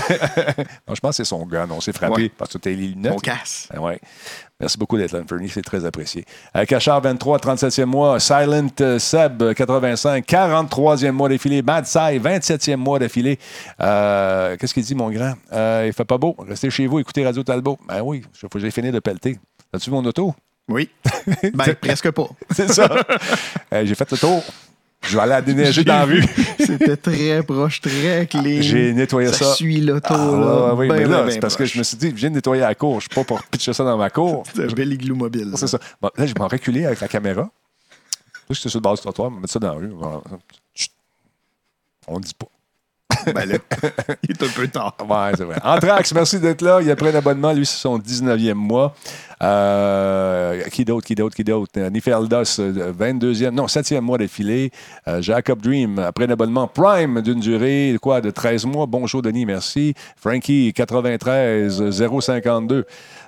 Non, je pense que c'est son gars. On s'est frappé Ouais. parce que tu as les lunettes. On casse. Ben ouais. Merci beaucoup d'être là, Fernie. C'est très apprécié. Euh, Cachard, 23, 37e mois. Silent euh, Seb, 85, 43e mois d'affilée. Mad Sai, 27e mois d'affilée. Euh, Qu'est-ce qu'il dit, mon grand? Euh, il fait pas beau. Restez chez vous, écoutez Radio Talbot. Ben oui, il faut que j'ai fini de pelleter. As-tu vu mon auto? Oui. Ben, presque pas. C'est ça. Euh, j'ai fait le tour. Je vais aller à déneiger dans la rue. C'était très proche, très clean. J'ai nettoyé ça. Ça suit l'auto, Ah, là. oui, Ben, mais là, ben, c'est ben parce que je me suis dit, je viens de nettoyer la cour. Je suis pas pour pitcher ça dans ma cour. C'est un bel igloo mobile. C'est ça. Bon, là, je vais reculer avec la caméra. Là, j'étais sur le bord du trottoir, je vais mettre ça dans la rue. On ne dit pas. Ben là, il est un peu tard. Ouais, c'est vrai. Anthrax, merci d'être là. Il a pris un abonnement. Lui, c'est son 19e mois. Euh, qui d'autre, qui d'autre, qui d'autre? Euh, Nifeldas, euh, 22e, non, 7e mois d'affilée. Euh, Jacob Dream, après un abonnement Prime d'une durée quoi, de 13 mois. Bonjour, Denis, merci. Frankie, 93, 052.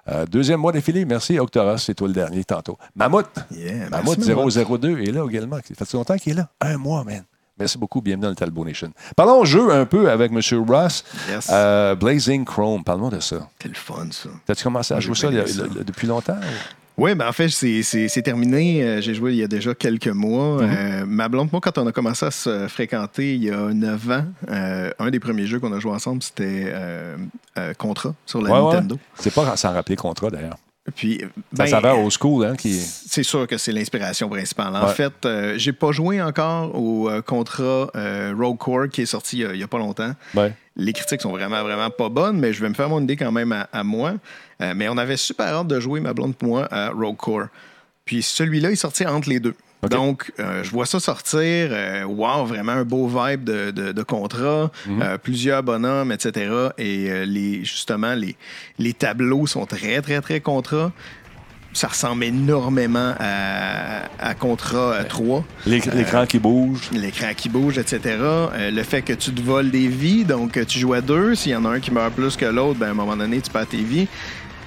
Euh, deuxième mois d'affilée, merci. Octoras, c'est toi le dernier tantôt. Mammouth, Yeah, Mammouth. 002 est là également. Ça fait longtemps qu'il est là. Un mois, man. Merci beaucoup. Bienvenue dans le Talbot Nation. Parlons jeu un peu avec M. Ross. Yes. Euh, Blazing Chrome, parle-moi de ça. C'est le fun, ça. T'as-tu commencé à jouer ça, le- depuis longtemps? ou? Oui, ben en fait, c'est- terminé. Euh, J'ai joué il y a déjà quelques mois. Mhm. Euh, ma blonde, moi, quand on a commencé à se fréquenter il y a 9 ans, euh, un des premiers jeux qu'on a joué ensemble, c'était euh, Contra sur la Ouais, ouais. Nintendo. C'est pas sans rappeler contrat, d'ailleurs. Puis, Ça ben, s'avère au school, hein, qui... C'est sûr que c'est l'inspiration principale. En Ouais. fait, euh, j'ai pas joué encore au euh, contrat euh, Rogue Core qui est sorti il a- il y a pas longtemps. Ouais. Les critiques sont vraiment, vraiment pas bonnes, mais je vais me faire mon idée quand même à, à moi. Euh, mais on avait super hâte de jouer, ma blonde et moi, à Rogue Core. Puis celui-là, il sortait entre les deux. Donc, euh, je vois ça sortir. euh, wow, vraiment un beau vibe de, de- de contrat. Mhm. euh, plusieurs bonhommes, etc. Et euh, les, justement, les, les tableaux sont très, très, très contrat. Ça ressemble énormément à, à Contra euh, 3 L'éc- L'écran qui bouge. l'écran qui bouge, etc. Euh, le fait que tu te voles des vies, donc tu joues à deux. S'il y en a un qui meurt plus que l'autre, ben, à un moment donné, tu perds tes vies.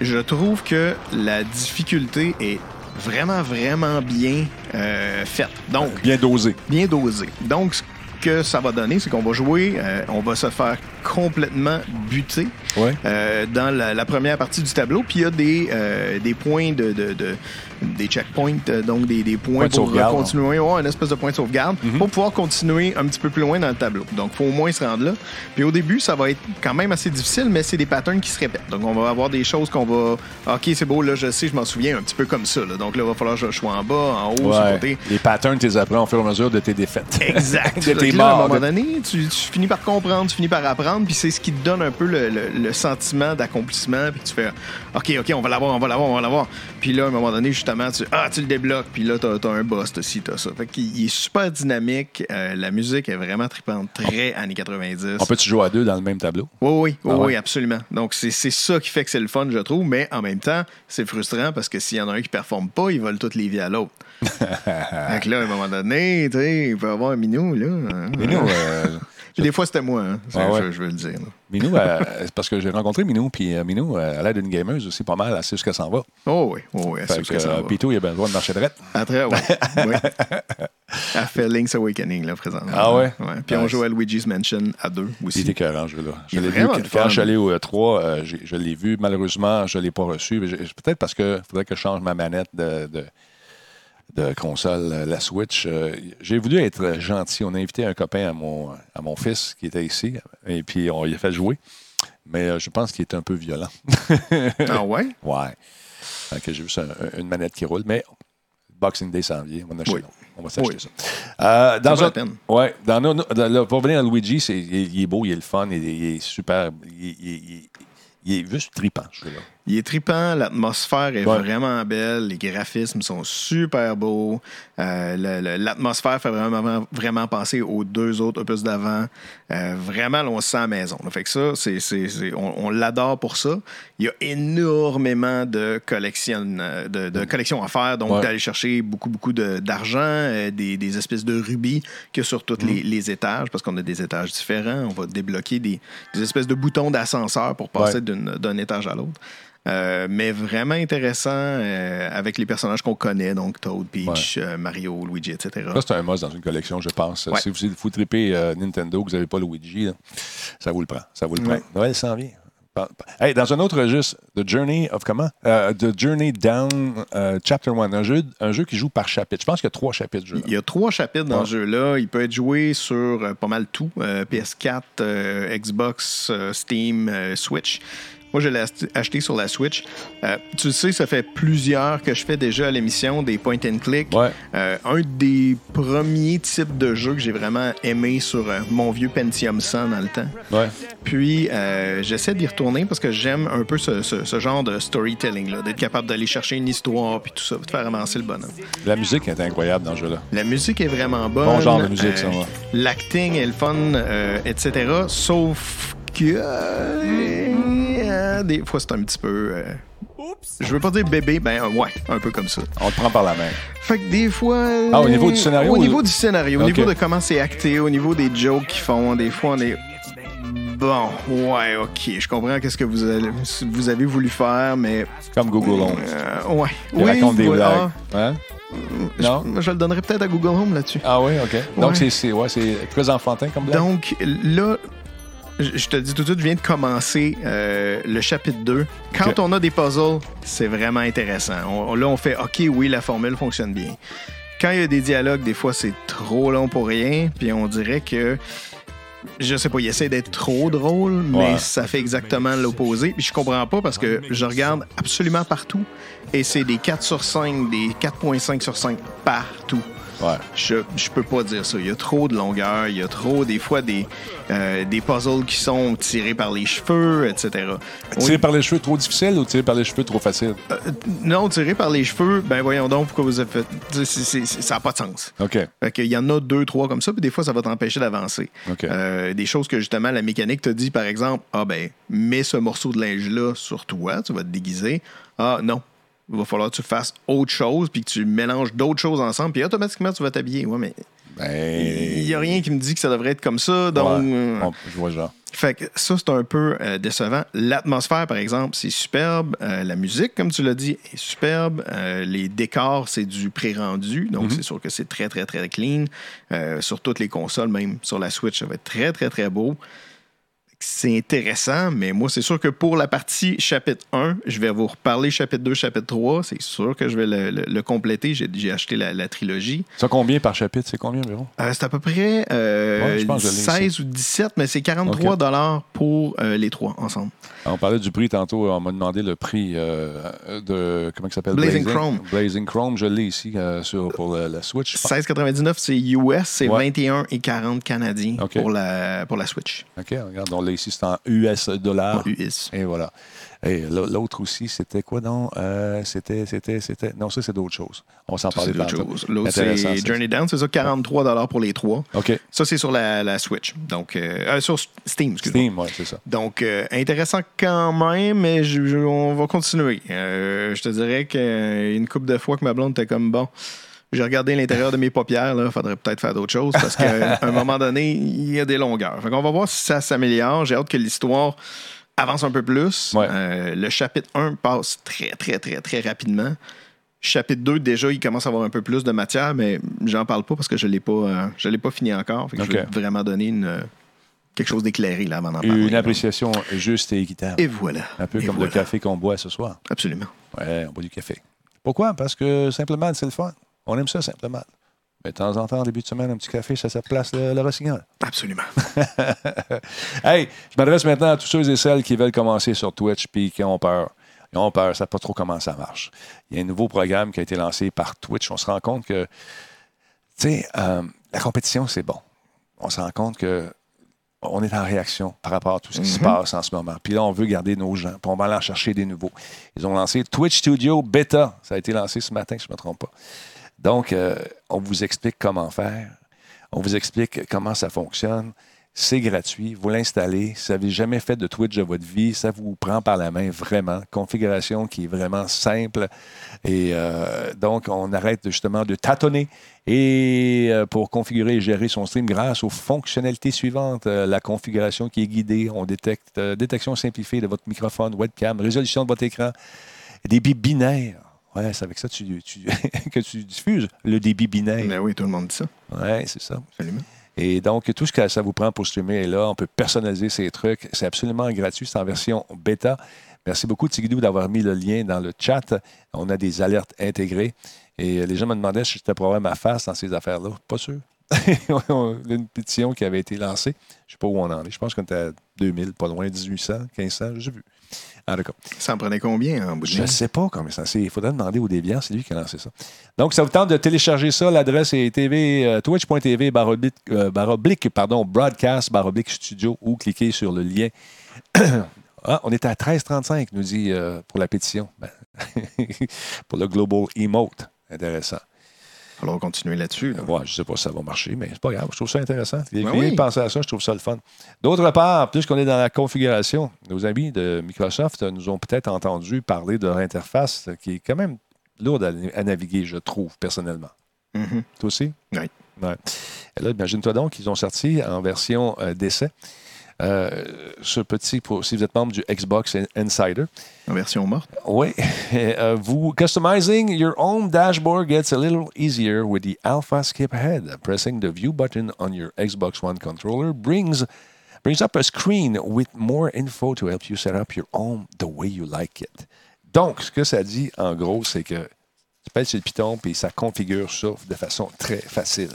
Je trouve que la difficulté est vraiment, vraiment bien euh, faite. Donc, Bien dosé. bien dosé. Donc, ce que ça va donner, c'est qu'on va jouer, euh, on va se faire complètement buter Ouais. euh, dans la, la première partie du tableau. Puis il y a des, euh, des points de, de, de, des checkpoints, euh, donc des, des points Point de pour euh, continuer, ouais, une espèce de point de sauvegarde, pour pouvoir continuer un petit peu plus loin dans le tableau. Donc, il faut au moins se rendre là. Puis au début, ça va être quand même assez difficile, mais c'est des patterns qui se répètent. Donc, on va avoir des choses qu'on va. OK, c'est beau, là, je sais, je m'en souviens un petit peu comme ça. là. Donc, là, il va falloir que je sois en bas, en haut, sur le côté. Les patterns, tu les apprends au fur et à mesure de tes défaites. Exact. de tes à un moment de- donné, tu, tu finis par comprendre, tu finis par apprendre, puis c'est ce qui te donne un peu le, le- le sentiment d'accomplissement, puis tu fais OK, OK, on va l'avoir, on va l'avoir, on va l'avoir. Puis là, à un moment donné, justement, tu, ah, tu le débloques, puis là, t'as as un boss, t'as ci, t'as ça. Fait qu'il il est super dynamique, euh, la musique est vraiment trippante, très années 90. On peut-tu jouer à deux dans le même tableau? Oui, oui, oui, Ah ouais? oui, absolument. Donc, c'est ça qui fait que c'est le fun, je trouve, mais en même temps, c'est frustrant parce que s'il y en a un qui performe pas, ils volent toutes les vies à l'autre. fait que là, à un moment donné, tu sais, il peut y avoir un minou, là. hein. Mais nous, euh, des fois, c'était moi, hein. Ah ouais. je, je veux le dire. Minou, euh, c'est parce que j'ai rencontré Minou, puis euh, Minou, euh, elle a l'air d'une gameuse aussi pas mal, elle sait ce qu'elle s'en va. Oh oui, oh oui, que, que ça euh, va. Pitou, il a besoin de marcher droit. Après, ouais. Elle fait Link's Awakening, là, présentement. Ah ouais? Puis on Nice. joue à Luigi's Mansion à deux Il aussi. était écœurant, ce jeu-là. Je Il l'ai vu quand, je suis allé au E3, j'ai- je l'ai vu. Malheureusement, je ne l'ai pas reçu. Peut-être parce qu'il faudrait que je change ma manette de, de, de console, euh, la Switch. Euh, J'ai voulu être gentil. On a invité un copain à mon, à mon fils qui était ici, et puis on lui a fait jouer. Mais euh, je pense qu'il était un peu violent. Ah ouais? Ouais. J'ai vu ça, un- une manette qui roule, mais Boxing Day s'en vient. On, achète Oui. on va s'acheter Oui. ça. Euh, dans un- peine. Ouais, dans nos- dans le- pour venir à Luigi, c'est, il, il est beau, il est le fun, il, est- il est super. Il, est juste trippant, ce jeu-là. Il est trippant, l'atmosphère est Ouais. vraiment belle, les graphismes sont super beaux, euh, l'atmosphère fait vraiment, vraiment penser aux deux autres opus d'avant. Euh, vraiment, on se sent à la maison. là. Fait que ça, c'est, on, on l'adore pour ça. Il y a énormément de collections, euh, de, de collections à faire, donc Ouais. d'aller chercher beaucoup, beaucoup de- d'argent, euh, des, des espèces de rubis que sur tous les, Mm. les étages, parce qu'on a des étages différents. On va débloquer des, des espèces de boutons d'ascenseur pour passer Ouais. d'un étage à l'autre. Euh, mais vraiment intéressant euh, avec les personnages qu'on connaît, donc Toad, Peach, euh, Mario, Luigi, etc. Ça, c'est un must dans une collection, je pense. Ouais. Si vous, vous tripez Nintendo, que vous n'avez pas Luigi, là, ça vous le prend. Ça vous le prend. Noël s'en vient. Hey, dans un autre registre, The Journey of comment? The Journey Down Chapter 1, un jeu, un jeu qui joue par chapitre. Je pense qu'il y a trois chapitres. jeu-là. Il y a trois chapitres dans Ouais. ce jeu-là. Il peut être joué sur euh, pas mal tout. euh, PS4, euh, Xbox, Steam, Switch. Moi, je l'ai acheté sur la Switch. Euh, tu le sais, ça fait plusieurs que je fais déjà à l'émission des point and click. Ouais. Euh, un des premiers types de jeux que j'ai vraiment aimé sur euh, mon vieux Pentium 100 dans le temps. Ouais. Puis, j'essaie d'y retourner parce que j'aime un peu ce, ce- ce genre de storytelling, d'être capable d'aller chercher une histoire puis tout ça, de faire avancer le bonhomme. La musique est incroyable dans ce jeu-là. La musique est vraiment bonne. Bon genre de musique, ça, ouais. L'acting est le fun, etc. Sauf que euh, des fois, c'est un petit peu. euh, je veux pas dire bébé, ben euh, ouais, un peu comme ça. On te prend par la main. Fait que des fois. Ah, au niveau du scénario Au ou- niveau du scénario, au niveau de comment c'est acté, au niveau des jokes qu'ils font, des fois on est. Bon, ouais, ok, je comprends qu'est-ce que vous avez, vous avez voulu faire, mais. Comme Google Home. euh, ouais. Il raconte des ouais, blagues. Hein? Non? je, je le donnerais peut-être à Google Home là-dessus. Ah oui, OK. Donc, Ouais. c'est, c'est, ouais, c'est très enfantin comme blague? Donc là, je te dis tout de suite, je viens de commencer euh, le chapitre 2. Quand on a des puzzles, c'est vraiment intéressant. On- là, on fait OK, oui, la formule fonctionne bien. Quand il y a des dialogues, des fois, c'est trop long pour rien. Puis on dirait que. Je sais pas, il essaie d'être trop drôle, mais Ouais. ça fait exactement l'opposé. Puis je comprends pas parce que je regarde absolument partout et c'est des 4 sur 5, des 4.5 sur 5 partout. Ouais. Je, je peux pas dire ça. Il y a trop de longueur, il y a trop, des fois, des, euh, des puzzles qui sont tirés par les cheveux, etc. Tiré par les cheveux trop difficile ou tiré par les cheveux trop facile? Euh, non, tiré par les cheveux, ben voyons donc pourquoi vous avez fait. c'est- c'est- c'est- ça n'a pas de sens. OK. Fait qu'il y en a deux, trois comme ça, puis des fois, ça va t'empêcher d'avancer. OK. Euh, des choses que justement la mécanique te dit, par exemple, ah ben, mets ce morceau de linge-là sur toi, tu vas te déguiser. Ah non. Il va falloir que tu fasses autre chose, puis que tu mélanges d'autres choses ensemble, puis automatiquement, tu vas t'habiller. Ouais, mais il n'y a Ben. rien qui me dit que ça devrait être comme ça. Donc, Ouais. euh, Bon, je vois le genre. fait que ça, c'est un peu euh, décevant. L'atmosphère, par exemple, c'est superbe. Euh, la musique, comme tu l'as dit, est superbe. Euh, les décors, c'est du pré-rendu. Donc, c'est sûr que c'est très, très, très clean. Sur toutes les consoles, même sur la Switch, ça va être très, très, très beau. C'est intéressant, mais moi, c'est sûr que pour la partie chapitre 1, je vais vous reparler chapitre 2, chapitre 3. C'est sûr que je vais le, le- le compléter. J'ai acheté la, la trilogie. Ça combien par chapitre? C'est combien environ? Euh, c'est à peu près euh, Ouais, je pense que je l'ai 16 ou 17, mais c'est 43 Ok. dollars pour euh, les trois ensemble. On parlait du prix tantôt. On m'a demandé le prix euh, de. Comment il s'appelle? Blazing Chrome. Blazing Chrome, je l'ai ici euh, sur, pour la, la Switch. 16,99 c'est US, c'est Ouais. 21,40 canadiens Ok. pour, la, pour la Switch. OK, regarde, on ici, c'est en US dollars. En US. Et voilà. Et l'autre aussi, c'était quoi, non? Euh, c'était, c'était, c'était... Non, ça, c'est d'autres choses. On va s'en d'autres tantôt. choses. L'autre, c'est. Journey Down, c'est ça, 43 dollars pour les trois. OK. Ça, c'est sur la, la Switch. Donc, euh, euh, sur Steam, excuse-moi. Steam, oui, c'est ça. Donc, euh, intéressant quand même, mais je- je- on va continuer. Je te dirais qu'une couple de fois que ma blonde était comme bon. J'ai regardé l'intérieur de mes paupières, il faudrait peut-être faire d'autres choses parce qu'à un moment donné, il y a des longueurs. Fait qu'on va voir si ça s'améliore. J'ai hâte que l'histoire avance un peu plus. Ouais. Euh, le chapitre 1 passe très, très, très, très rapidement. Chapitre 2, déjà, il commence à avoir un peu plus de matière, mais j'en parle pas parce que je ne l'ai pas, euh, je l'ai pas fini encore. Fait que. Je vais vraiment donner une, quelque chose d'éclairé là, avant d'en parler. Une appréciation juste et équitable. Et voilà. Un peu Et comme le café qu'on boit ce soir. Absolument. Ouais, on boit du café. Pourquoi? Parce que simplement, c'est le fun. On aime ça, simplement. Mais de temps en temps, en début de semaine, un petit café, ça, ça place le, le rossignol. Absolument. hey, je m'adresse maintenant à tous ceux et celles qui veulent commencer sur Twitch puis qui ont peur. Ils ont peur, ils ne savent pas trop comment ça marche. Il y a un nouveau programme qui a été lancé par Twitch. On se rend compte que, tu sais, euh, la compétition, c'est bon. On se rend compte que on est en réaction par rapport à tout ce qui se passe en ce moment. Puis là, on veut garder nos gens, puis on va aller en chercher des nouveaux. Ils ont lancé Twitch Studio Beta. Ça a été lancé ce matin, si je ne me trompe pas. Donc, euh, on vous explique comment faire. On vous explique comment ça fonctionne. C'est gratuit. Vous l'installez. Si vous n'avez jamais fait de Twitch de votre vie, ça vous prend par la main vraiment. Configuration qui est vraiment simple. Et euh, donc, on arrête justement de tâtonner et euh, pour configurer et gérer son stream grâce aux fonctionnalités suivantes. La configuration qui est guidée. On détecte détection simplifiée de votre microphone, webcam, résolution de votre écran, débit binaire. Ouais, c'est avec ça tu- tu- que tu diffuses le débit binaire. Ben oui, tout le monde dit ça. Oui, c'est ça. Absolument. Et donc, tout ce que ça vous prend pour streamer est là. On peut personnaliser ces trucs. C'est absolument gratuit. C'est en version bêta. Merci beaucoup, Tigidou, d'avoir mis le lien dans le chat. On a des alertes intégrées. Et les gens me demandaient si j'étais avoir ma face dans ces affaires-là. Pas sûr. On a une pétition qui avait été lancée. Je ne sais pas où on en est. Je pense qu'on était à 2000, pas loin, 1800, 1500, je sais plus. En tout cas. Ça en prenait combien en bout de Je ne sais pas comment ça. c'est- Il faudrait demander au Déviant, c'est lui qui a lancé ça. Donc, ça vous tente de télécharger ça. L'adresse est TV, euh, twitch.tv baroblique, euh, baroblique, pardon, broadcast baroblique studio ou cliquez sur le lien. ah, on est à 13,35, nous dit euh, pour la pétition. Ben, pour le Global Emote. Intéressant. Falloir continuer là-dessus. là. Ouais, je ne sais pas si ça va marcher, mais c'est pas grave. Je trouve ça intéressant. Les Ben oui. penser à ça, je trouve ça le fun. D'autre part, puisqu'on est dans la configuration, nos amis de Microsoft nous ont peut-être entendu parler de leur interface qui est quand même lourde à, à naviguer, je trouve, personnellement. Mhm. Toi aussi? Oui. Ouais. Là, imagine-toi donc qu'ils ont sorti en version euh, d'essai euh, ce petit, pour, si vous êtes membre du Xbox Insider, En version morte. oui. Euh, vous, customizing your own dashboard gets a little easier with the Alpha Skip Ahead. Pressing the View button on your Xbox One controller brings brings up a screen with more info to help you set up your home the way you like it. Donc, ce que ça dit, en gros, c'est que tu pèses sur le piton puis ça configure ça de façon très facile.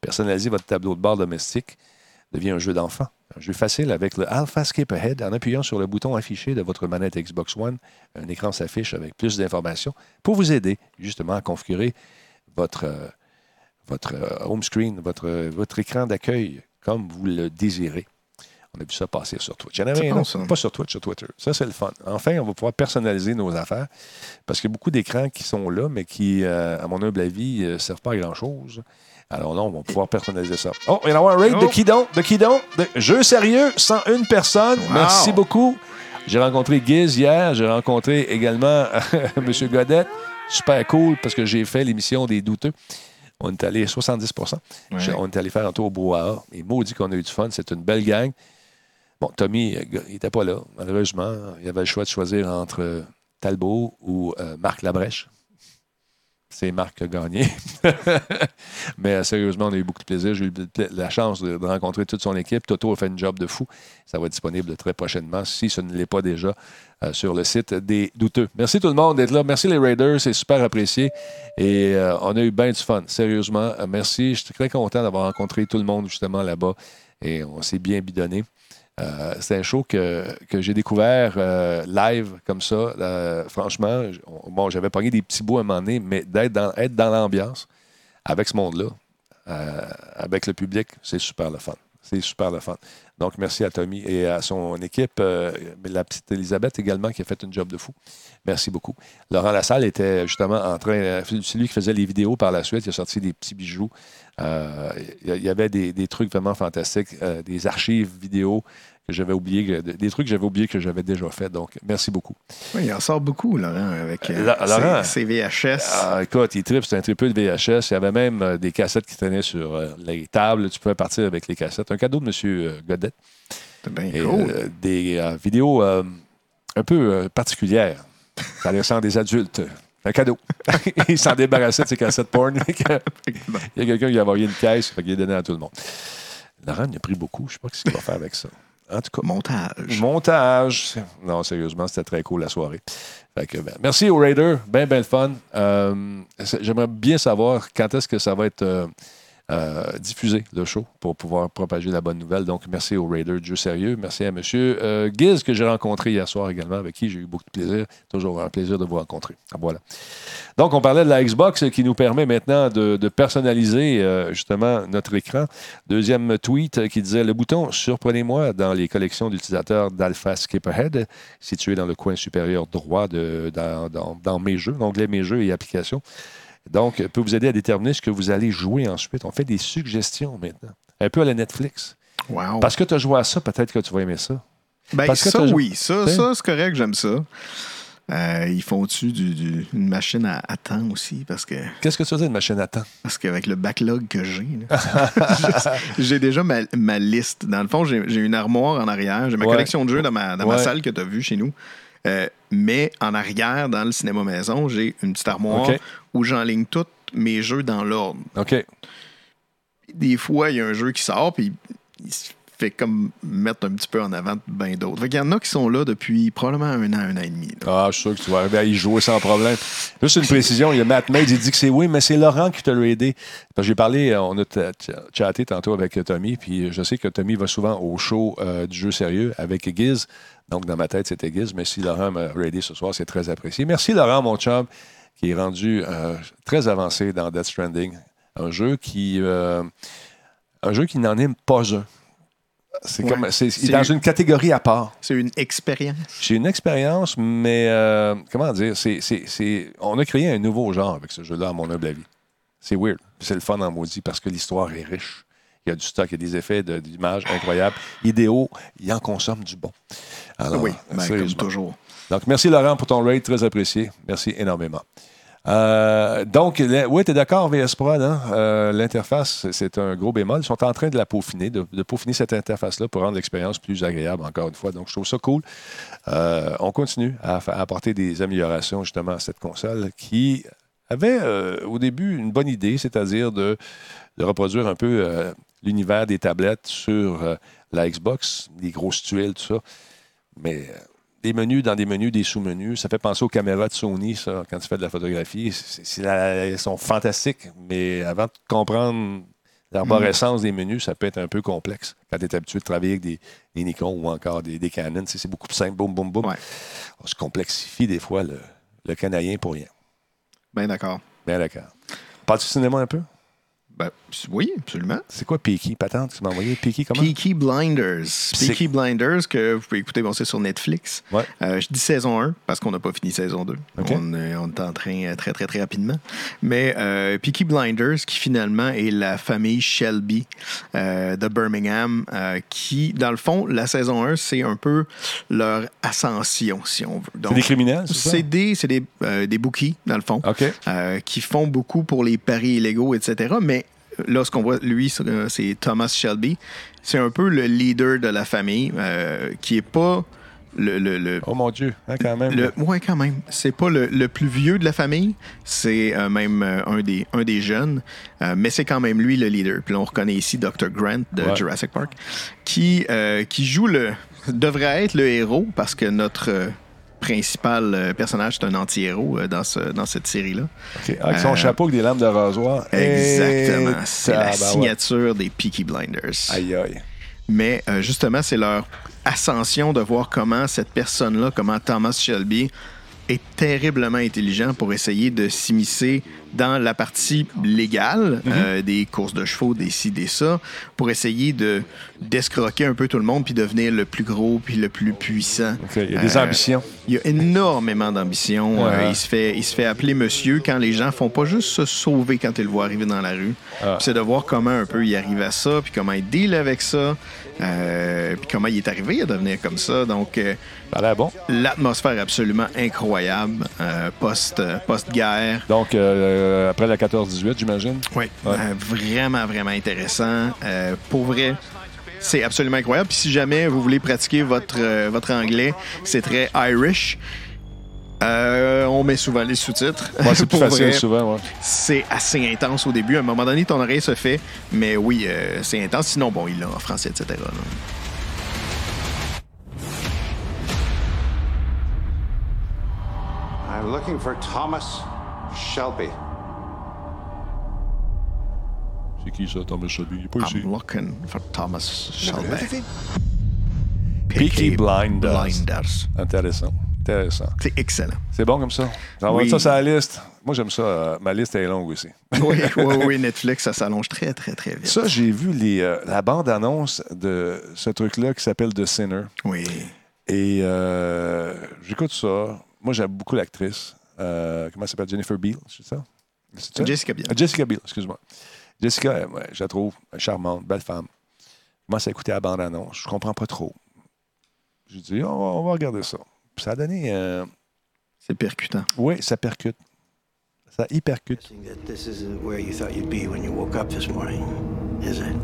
Personnaliser votre tableau de bord domestique devient un jeu d'enfant. Un jeu facile avec le Alpha Skip Ahead. En appuyant sur le bouton affiché de votre manette Xbox One, un écran s'affiche avec plus d'informations pour vous aider justement à configurer votre, euh, votre euh, home screen, votre, votre écran d'accueil comme vous le désirez. On a vu ça passer sur Twitch. Il y en avait un ça. pas sur Twitch, sur Twitter. Ça, c'est le fun. Enfin, on va pouvoir personnaliser nos affaires parce qu'il y a beaucoup d'écrans qui sont là, mais qui, euh, à mon humble avis, ne servent pas à grand-chose. Alors là, on va pouvoir personnaliser ça. Oh, il y en a un raid de Oh. Kidon, de Kidon, de jeu sérieux, 101 personnes. Wow. Merci beaucoup. J'ai rencontré Giz hier, j'ai rencontré également M. Godette. Super cool parce que j'ai fait l'émission des douteux. On est allé 70 Ouais. Je- On est allé faire un tour au Brouhaha. Et maudit qu'on a eu du fun. C'est une belle gang. Bon, Tommy, euh, il n'était pas là, malheureusement. Il avait le choix de choisir entre euh, Talbot ou euh, Marc Labrèche. C'est Marc gagné. Mais euh, sérieusement, on a eu beaucoup de plaisir. J'ai eu la chance de, rencontrer toute son équipe. Toto a fait une job de fou. Ça va être disponible très prochainement, si ce ne l'est pas déjà, euh, sur le site des douteux. Merci tout le monde d'être là. Merci les Raiders, c'est super apprécié. Et euh, on a eu bien du fun, sérieusement. Merci. Je suis très content d'avoir rencontré tout le monde justement là-bas. Et on s'est bien bidonné. Euh, c'est un show que, j'ai découvert euh, live comme ça. Euh, franchement, bon, j'avais pogné des petits bouts à un moment donné, mais d'être dans, être dans l'ambiance avec ce monde-là, avec le public, c'est super le fun. C'est super le fun. Donc, merci à Tommy et à son équipe. euh, la petite Elisabeth également qui a fait une job de fou. Merci beaucoup. Laurent Lassalle était justement en train. euh, C'est lui qui faisait les vidéos par la suite. Il a sorti des petits bijoux. Euh, il y avait des, trucs vraiment fantastiques, des archives vidéo que j'avais oublié, des trucs que j'avais oublié que j'avais déjà fait. Donc, merci beaucoup. Oui, il en sort beaucoup, Laurent, avec euh, La- Laurent. ses, ses VHS. Ah, écoute, il tripe, c'est un tripeux de VHS. Il y avait même euh, des cassettes qui traînaient sur euh, les tables. Tu pouvais partir avec les cassettes. Un cadeau de M. Godet. C'est bien Et, cool. euh, des euh, vidéos euh, un peu euh, particulières. Ça laissant des adultes. Un cadeau. il s'en débarrassait de ses cassettes porn. Il y a quelqu'un qui a envoyé une caisse, fait qu'il a donné à tout le monde. Laurent, il a pris beaucoup. Je ne sais pas ce qu'il va faire avec ça. En tout cas, Montage. montage. Non, sérieusement, c'était très cool la soirée. Fait que, ben, merci aux Raiders. Ben, ben le fun. Euh, J'aimerais bien savoir quand est-ce que ça va être euh, euh, diffusé, le show, pour pouvoir propager la bonne nouvelle. Donc, merci aux Raiders jeu sérieux. Merci à M. Euh, Giz, que j'ai rencontré hier soir également, avec qui j'ai eu beaucoup de plaisir. Toujours un plaisir de vous rencontrer. Ah, Voilà. Donc, on parlait de la Xbox qui nous permet maintenant de, de personnaliser euh, justement notre écran. Deuxième tweet qui disait le bouton Surprenez-moi dans les collections d'utilisateurs d'Alpha Skip Ahead, situé dans le coin supérieur droit de, dans, dans- dans mes jeux, l'onglet Mes jeux et applications. Donc, peut vous aider à déterminer ce que vous allez jouer ensuite. On fait des suggestions maintenant. Un peu à la Netflix. Wow. Parce que tu as joué à ça, peut-être que tu vas aimer ça. Ben, parce que ça, oui. Ça, T'sais? ça c'est correct, j'aime ça. Euh, ils font-tu du- du- une machine à, à temps aussi? Parce que Qu'est-ce que tu veux dire de machine à temps? parce qu'avec le backlog que j'ai, j'ai déjà ma, ma liste. Dans le fond, j'ai une armoire en arrière. J'ai ma Ouais. collection de jeux dans ma, dans ma Ouais. salle que tu as vue chez nous. Euh, mais en arrière, dans le cinéma maison, j'ai une petite armoire où j'enligne tous mes jeux dans l'ordre. OK. des fois, il y a un jeu qui sort, puis il se fait comme mettre un petit peu en avant de bien d'autres. Fait qu'il y en a qui sont là depuis probablement un an, un an et demi. là. Ah, je suis sûr que tu vas arriver à y jouer sans problème. Juste une précision, il y a Matt Made, il dit que c'est oui, mais c'est Laurent qui t'a aidé. Parce que J'ai parlé, euh, on a chatté tantôt avec Tommy, puis je sais que Tommy va souvent au show euh, du jeu sérieux avec Giz. Donc, dans ma tête, c'était Giz, mais si Laurent m'a ce soir, c'est très apprécié. Merci Laurent, mon chum, qui est rendu euh, très avancé dans Death Stranding. Un jeu qui, euh, un jeu qui n'en est pas un. C'est Ouais. comme, c'est, C'est- dans une catégorie à part. C'est une expérience. J'ai une expérience, mais euh, comment dire, c'est, c'est- c'est- on a créé un nouveau genre avec ce jeu-là, à mon humble avis. C'est weird. C'est le fun en maudit parce que l'histoire est riche. Il y a du stock, il y a des effets de- d'images incroyables. Idéaux, il en consomme du bon. Alors, oui, ben, comme toujours. Donc, merci Laurent pour ton raid, très apprécié. Merci énormément. Euh, donc, oui, tu es d'accord, VS Prod, hein? Euh, l'interface, c'est- un gros bémol. Ils sont en train de la peaufiner, de, de peaufiner cette interface-là pour rendre l'expérience plus agréable, encore une fois. Donc, je trouve ça cool. Euh, on continue à, apporter des améliorations, justement, à cette console qui avait au début une bonne idée, c'est-à-dire de, de reproduire un peu l'univers des tablettes sur euh, la Xbox, les grosses tuiles, tout ça. Mais euh, des menus dans des menus, des sous-menus, ça fait penser aux caméras de Sony, ça, quand tu fais de la photographie. C'est- c'est la- elles sont fantastiques, mais avant de comprendre l'arborescence des menus, ça peut être un peu complexe. Quand tu es habitué de travailler avec des, des Nikon ou encore des, des Canon, c'est beaucoup plus simple, boum, boum, boum. Ouais. On se complexifie des fois le, le canadien pour rien. Ben d'accord. Bien d'accord. Parles-tu cinéma un peu? Ben, oui, absolument. C'est quoi Peaky, patente? Tu m'as envoyé Peaky comment? Peaky Blinders. Peaky Blinders, que vous pouvez écouter, bon, c'est sur Netflix. Ouais. Euh, je dis saison 1 parce qu'on n'a pas fini saison 2. OK. On, est- on est en train euh, très, très, très rapidement. Mais euh, Peaky Blinders, qui finalement est la famille Shelby euh, de Birmingham, euh, qui, dans le fond, la saison 1, c'est un peu leur ascension, si on veut. C'est des criminels, c'est ça? c'est des, des, euh, des bookies, dans le fond euh, qui font beaucoup pour les paris illégaux, etc. Mais là, ce qu'on voit, lui, c'est euh, c'est Thomas Shelby. C'est un peu le leader de la famille, euh, qui est pas le, le, le- Oh mon Dieu, hein, quand même. le- ouais, quand même. C'est pas le, le plus vieux de la famille, c'est euh, même euh, un, des, un des jeunes, euh, mais c'est quand même lui le leader. Puis là, on reconnaît ici Dr. Grant de Ouais. Jurassic Park, qui, qui joue le. devrait être le héros parce que notre principal euh, personnage est un anti-héros euh, dans, ce, dans cette série-là. OK. Avec son Euh, chapeau avec des lames de rasoir. Exactement. C'est la signature des Peaky Blinders. Aïe, aïe. Mais justement, c'est leur ascension de voir comment cette personne-là, comment Thomas Shelby est terriblement intelligent pour essayer de s'immiscer dans la partie légale euh, des courses de chevaux, des ci, des ça, pour essayer de d'escroquer un peu tout le monde puis devenir le plus gros puis le plus puissant. Il y a des Euh, ambitions. Il y a énormément d'ambition. Ouais. Euh, il, se fait, il se fait appeler monsieur quand les gens font pas juste se sauver quand ils le voient arriver dans la rue. Ah. C'est de voir comment un peu il arrive à ça, puis comment il deal avec ça, puis comment il est arrivé à devenir comme ça. Donc, l'air bon. l'atmosphère absolument incroyable post, post-guerre. Donc, euh, après la 14-18, j'imagine? Oui, Ouais. euh, vraiment, vraiment intéressant. Euh, pour vrai, c'est absolument incroyable. Puis si jamais vous voulez pratiquer votre, euh, votre anglais, c'est très Irish. Euh, on met souvent les sous-titres. Ouais, c'est plus Pour facile vrai, souvent. Ouais. C'est assez intense au début. À un moment donné, ton oreille se fait. Mais oui, euh, c'est intense. Sinon, bon, il l'a en français, etc. là. I'm looking for Thomas Shelby. C'est qui ça, Thomas Shelby? Il est pas ici. I'm looking for Thomas Shelby. Peaky Blinders. Blinders. Intéressant. Intéressant. C'est excellent. C'est bon comme ça. Ça va Oui. ça sur la liste. Moi, j'aime ça. euh, ma liste est longue aussi. oui, oui, oui, Netflix, ça s'allonge très, très, très vite. Ça, j'ai vu les, euh, la bande-annonce de ce truc-là qui s'appelle The Sinner. Oui. Et euh, j'écoute ça. Moi, j'aime beaucoup l'actrice. Euh, comment elle s'appelle? Jennifer Beal, c'est ça? Jessica Biel. Ah, Jessica Biel, excuse-moi. Jessica, ouais, je la trouve charmante, belle femme. Je commence à écouter la bande-annonce. Je comprends pas trop. J'ai dit, on, va- on va regarder ça. Puis ça a donné... euh, C'est percutant. oui, ça percute. Ça hypercute. that this isn't where you thought you'd be when you woke up this morning, is it?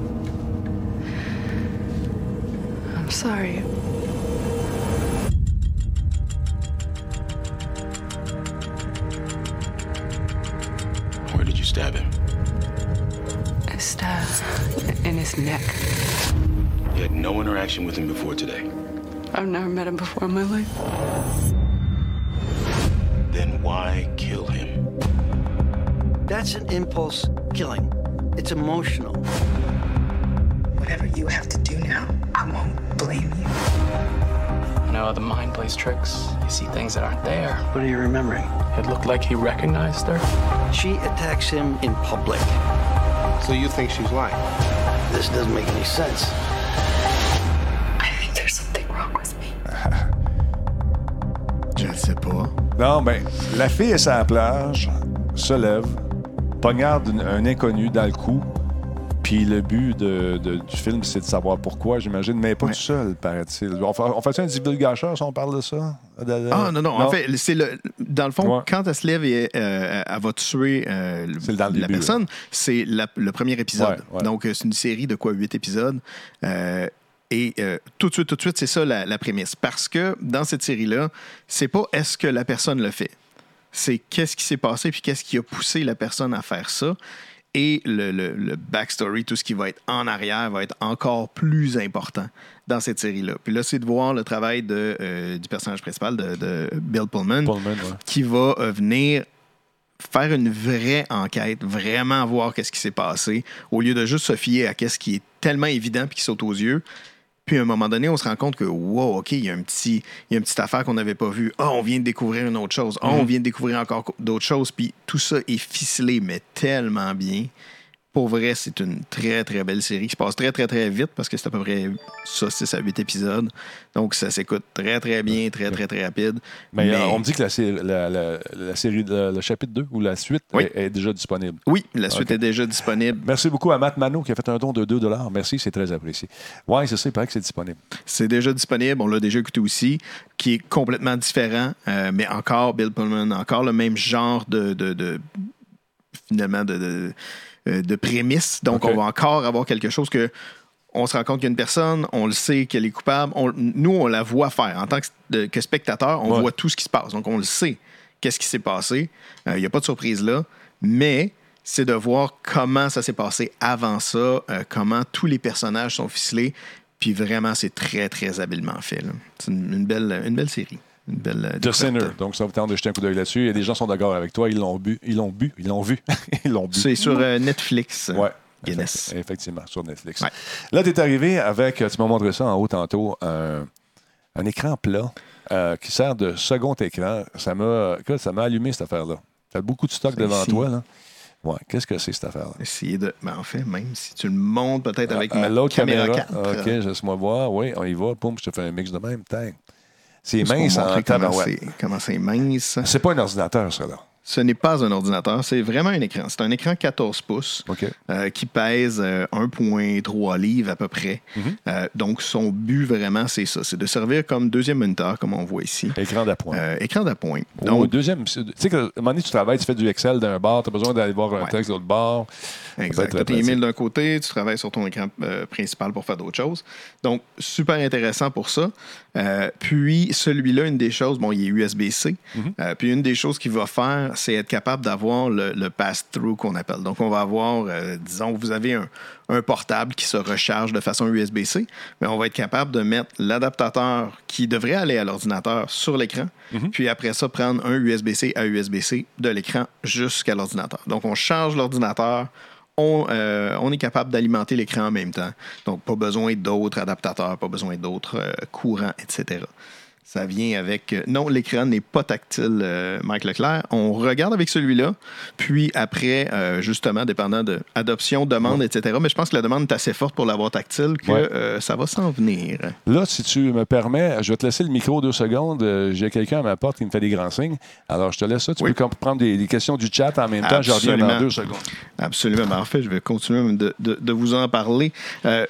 I'm sorry. Where did you stab him? A stab in his neck. You had no interaction with him before today. I've never met him before in my life. Then why kill him? That's an impulse killing. It's emotional. Whatever you have to do now, I won't blame you. You know, the mind plays tricks. You see things that aren't there. What are you remembering? It looked like he recognized her. She attacks him in public. So you think she's lying? This doesn't make any sense. I think there's something wrong with me. Je ne sais pas. Non, ben, la fille est sur la plage, se lève, poignarde un inconnu dans le cou, puis le but de- de- du film, c'est de savoir pourquoi, j'imagine, mais pas tout seul, paraît-il. On fait, on fait ça un divulgateur si on parle de ça? De- de- Ah non, non, en fait, c'est le. Dans le fond, Ouais. quand elle se lève et euh, elle va tuer euh, le- la début, personne, c'est le premier épisode. Ouais, ouais. Donc, euh, c'est une série de quoi, huit épisodes. Euh, et euh, tout de suite, tout de suite, c'est ça la, la prémisse. Parce que dans cette série-là, c'est pas est-ce que la personne le fait. C'est qu'est-ce qui s'est passé puis qu'est-ce qui a poussé la personne à faire ça. Et le, le- le backstory, tout ce qui va être en arrière, va être encore plus important dans cette série-là. Puis là, c'est de voir le travail de, euh, du personnage principal, de, de Bill Pullman, Pullman, ouais. qui va euh, venir faire une vraie enquête, vraiment voir qu'est-ce qui s'est passé, au lieu de juste se fier à qu'est-ce qui est tellement évident puis qui saute aux yeux. Puis à un moment donné, on se rend compte que, wow, OK, il y a, un petit, il y a une petite affaire qu'on n'avait pas vue. Ah, on vient de découvrir une autre chose. Ah, on Mhm. vient de découvrir encore co- d'autres choses. Puis tout ça est ficelé, mais tellement bien. Pour vrai, c'est une très, très belle série qui se passe très, très, très vite parce que c'est à peu près ça, 6 à 8 épisodes. Donc, ça s'écoute très, très bien, très, très, très rapide. Mais, euh, on me dit que la, la- la- la série, le, le chapitre 2 ou la suite Oui. est, est déjà disponible. Oui, la suite est déjà disponible. Merci beaucoup à Matt Mano qui a fait un don de 2 Merci, c'est très apprécié. Oui, c'est ça, il paraît que c'est disponible. C'est déjà disponible, on l'a déjà écouté aussi, qui est complètement différent, euh, mais encore Bill Pullman, encore le même genre de, de- de- finalement de, de, de prémisse. Donc on va encore avoir quelque chose que on se rend compte qu'il y a une personne, on le sait qu'elle est coupable. On- nous, on la voit faire. En tant que, spectateur, on Ouais. voit tout ce qui se passe. Donc, on le sait qu'est-ce qui s'est passé. Euh, Il n'y a pas de surprise là. Mais c'est de voir comment ça s'est passé avant ça, euh, comment tous les personnages sont ficelés. Puis vraiment, c'est très, très habilement fait. C'est une, une belle, une belle série. Une belle, euh, The. Sinner. Donc, ça vous tente de jeter un coup d'œil là-dessus. Il y a des gens sont d'accord avec toi. Ils l'ont bu. Ils l'ont bu. Ils l'ont vu. ils l'ont bu. C'est sur euh, Netflix. Ouais. Guinness. Effect- Effectivement, sur Netflix. Là, tu es arrivé avec, tu m'as montré ça en haut tantôt, un, un écran plat euh, qui sert de second écran. Ça m'a, écoute, ça m'a allumé cette affaire-là. Tu as beaucoup de stock devant ici. toi. Là. Ouais, qu'est-ce que c'est cette affaire-là? Essayer de. Ben, en fait, même si tu le montes peut-être avec À- à ma l'autre caméra, caméra. 4. OK, laisse-moi voir. Oui, on y va. Poum, je te fais un mix de même. Tang. C'est mince en tabarouette. comment c'est mince. C'est pas un ordinateur, ça, là. Ce n'est pas un ordinateur, c'est vraiment un écran. C'est un écran 14 pouces euh, qui pèse euh, 1,3 livres à peu près. Mm-hmm. Euh, donc, son but vraiment, c'est ça. C'est de servir comme deuxième moniteur, comme on voit ici. Écran d'appoint. Euh, écran d'appoint. Au Donc, deuxième, tu sais qu'à un moment donné, tu travailles, tu fais du Excel d'un bar, tu as besoin d'aller voir un Ouais. texte de l'autre bar. Exact. Tu as tes emails d'un côté, tu travailles sur ton écran euh, principal pour faire d'autres choses. Donc, super intéressant pour ça. Euh, puis, celui-là, une des choses, bon, il est USB-C. Euh, puis, une des choses qu'il va faire, c'est être capable d'avoir le, le pass-through qu'on appelle. Donc, on va avoir, euh, disons, vous avez un, un portable qui se recharge de façon USB-C, mais on va être capable de mettre l'adaptateur qui devrait aller à l'ordinateur sur l'écran, puis après ça, prendre un USB-C à USB-C de l'écran jusqu'à l'ordinateur. Donc, on charge l'ordinateur, on, euh, on est capable d'alimenter l'écran en même temps. Donc, pas besoin d'autres adaptateurs, pas besoin d'autres euh, courants, etc. Ça vient avec. euh, non, l'écran n'est pas tactile, euh, Mike Leclerc. On regarde avec celui-là, puis après, euh, justement, dépendant de adoption, demande, etc. Mais je pense que la demande est assez forte pour l'avoir tactile que Ouais. euh, ça va s'en venir. Là, si tu me permets, je vais te laisser le micro deux secondes. J'ai quelqu'un à ma porte qui me fait des grands signes. Alors, je te laisse ça. Tu Oui. peux prendre des, des questions du chat en même temps. Je reviens dans Absolument. deux secondes. Absolument. En fait, je vais continuer de, de- de vous en parler.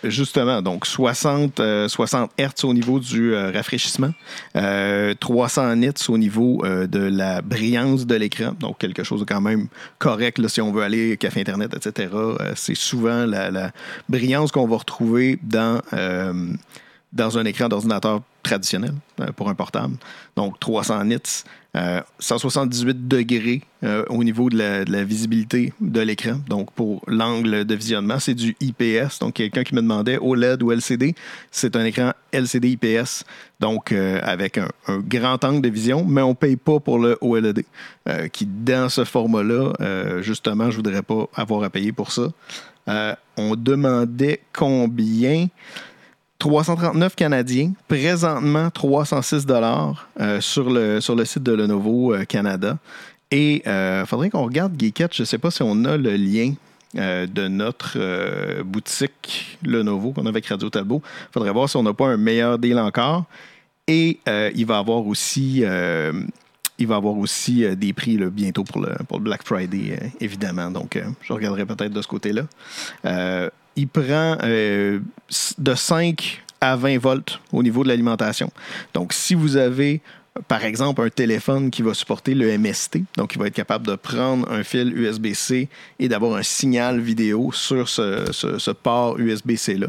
Justement, donc 60, euh, 60 Hertz au niveau du rafraîchissement, euh, 300 nits au niveau euh, de la brillance de l'écran, donc quelque chose de quand même correct si on veut aller café Internet, etc. Euh, c'est souvent la, la brillance qu'on va retrouver dans, euh, dans un écran d'ordinateur traditionnel euh, pour un portable. Donc 300 nits, euh, 178 degrés euh, au niveau de la, visibilité de l'écran. Donc pour l'angle de visionnement, c'est du IPS. Donc quelqu'un qui me demandait OLED ou LCD, c'est un écran LCD IPS. Donc euh, avec un, un grand angle de vision, mais on ne paye pas pour le OLED. euh, qui dans ce format-là, euh, justement, je ne voudrais pas avoir à payer pour ça. Euh, on demandait combien 339 canadiens, présentement 306 dollars euh, sur, le, sur le site de Lenovo euh, Canada. Et il faudrait qu'on regarde Geekette, je ne sais pas si on a le lien euh, de notre euh, boutique Lenovo qu'on a avec Radio Talbot. Il faudrait voir si on n'a pas un meilleur deal encore. Et euh, il va avoir aussi, euh, il va avoir aussi euh, des prix bientôt pour le, pour le Black Friday, euh, évidemment. Donc, euh, je regarderai peut-être de ce côté-là. Il prend euh, de 5 à 20 volts au niveau de l'alimentation. Donc, si vous avez, par exemple, un téléphone qui va supporter le MST, donc il va être capable de prendre un fil USB-C et d'avoir un signal vidéo sur ce, port USB-C-là,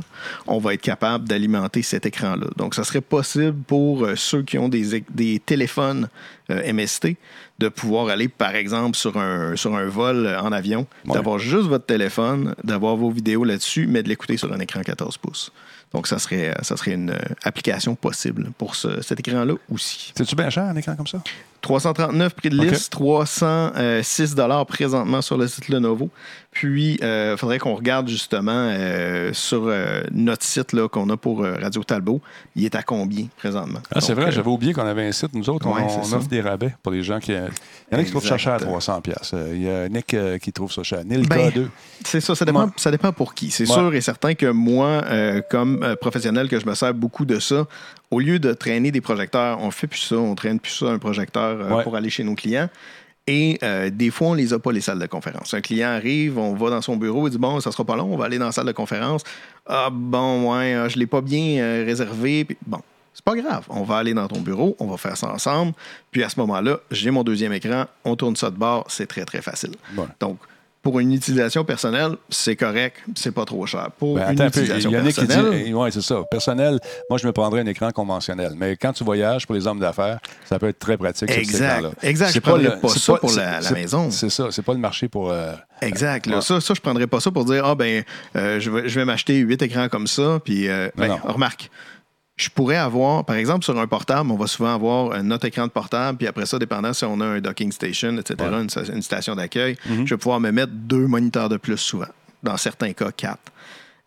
on va être capable d'alimenter cet écran-là. Donc, ça serait possible pour euh, ceux qui ont des, des téléphones euh, MST de pouvoir aller, par exemple, sur un, sur un vol en avion, d'avoir juste votre téléphone, d'avoir vos vidéos là-dessus, mais de l'écouter sur un écran 14 pouces. Donc, ça serait, ça serait une euh, application possible pour ce- cet écran-là aussi. C'est-tu bien cher, un écran comme ça? 339 prix de liste, 306 dollars présentement sur le site Lenovo. Puis, il faudrait qu'on regarde justement euh, sur euh, notre site qu'on a pour euh, Radio Talbot. Il est à combien présentement? Ah, c'est vrai, euh, j'avais oublié qu'on avait un site. Nous autres, on, Ouais, offre des rabais pour les gens qui. Il y en a qui trouvent ça cher à 300 pièces. Il y a Nick euh, qui trouve ça cher. Nilka Ben, 2. C'est ça, ça dépend, Ouais. ça dépend pour qui. C'est Ouais. sûr et certain que moi, euh, comme euh, professionnel, que je me sers beaucoup de ça, au lieu de traîner des projecteurs, on fait plus ça, on traîne plus ça, un projecteur euh, Ouais. pour aller chez nos clients. Et euh, des fois, on les a pas, les salles de conférence. Un client arrive, on va dans son bureau, il dit Bon, ça sera pas long, on va aller dans la salle de conférence. Ah, bon, ouais, ah, je l'ai pas bien euh, réservé. Puis, bon, c'est pas grave. On va aller dans ton bureau, on va faire ça ensemble. Puis à ce moment-là, j'ai mon deuxième écran, on tourne ça de bord, c'est très, très facile. Ouais. Donc, pour une utilisation personnelle, c'est correct, c'est pas trop cher. Pour Ben, une peu. utilisation personnelle, disent, oui, c'est ça. Personnel, moi, je me prendrais un écran conventionnel. Mais quand tu voyages pour les hommes d'affaires, ça peut être très pratique. Exact. Exact. Je prendrais le- pas ça pour la- maison. C'est ça. C'est pas le marché pour. euh, Exact. là. Ouais. Ça, ça, je prendrais pas ça pour dire Ah, ben, euh, je vais, je vais m'acheter huit écrans comme ça. Puis, euh, ben, remarque, je pourrais avoir, par exemple, sur un portable, on va souvent avoir un autre écran de portable. Puis après ça, dépendant si on a un docking station, etc., une, sta- une station d'accueil, Mm-hmm. je vais pouvoir me mettre deux moniteurs de plus souvent. Dans certains cas, quatre.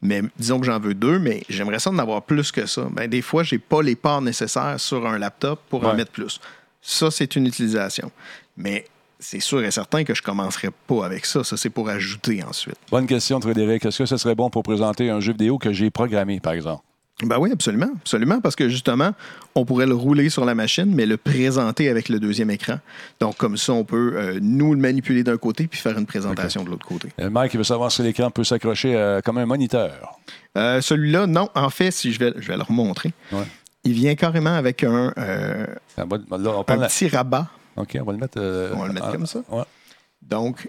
Mais disons que j'en veux deux, mais j'aimerais ça en avoir plus que ça. Ben, des fois, j'ai pas les parts nécessaires sur un laptop pour en mettre plus. Ça, c'est une utilisation. Mais c'est sûr et certain que je commencerai pas avec ça. Ça, c'est pour ajouter ensuite. Bonne question, Frédéric. Est-ce que ce serait bon pour présenter un jeu vidéo que j'ai programmé, par exemple? Ben oui, absolument. Absolument, parce que justement, on pourrait le rouler sur la machine, mais le présenter avec le deuxième écran. Donc, comme ça, on peut euh, nous le manipuler d'un côté puis faire une présentation de l'autre côté. Euh, Mike, il veut savoir si l'écran peut s'accrocher euh, comme un moniteur. Celui-là, non. En fait, si je vais, je vais le remontrer, Ouais. il vient carrément avec un, Ça va- là, on un parle- petit rabat. OK, on va le mettre. On va le mettre en- comme ça? Ouais. Donc,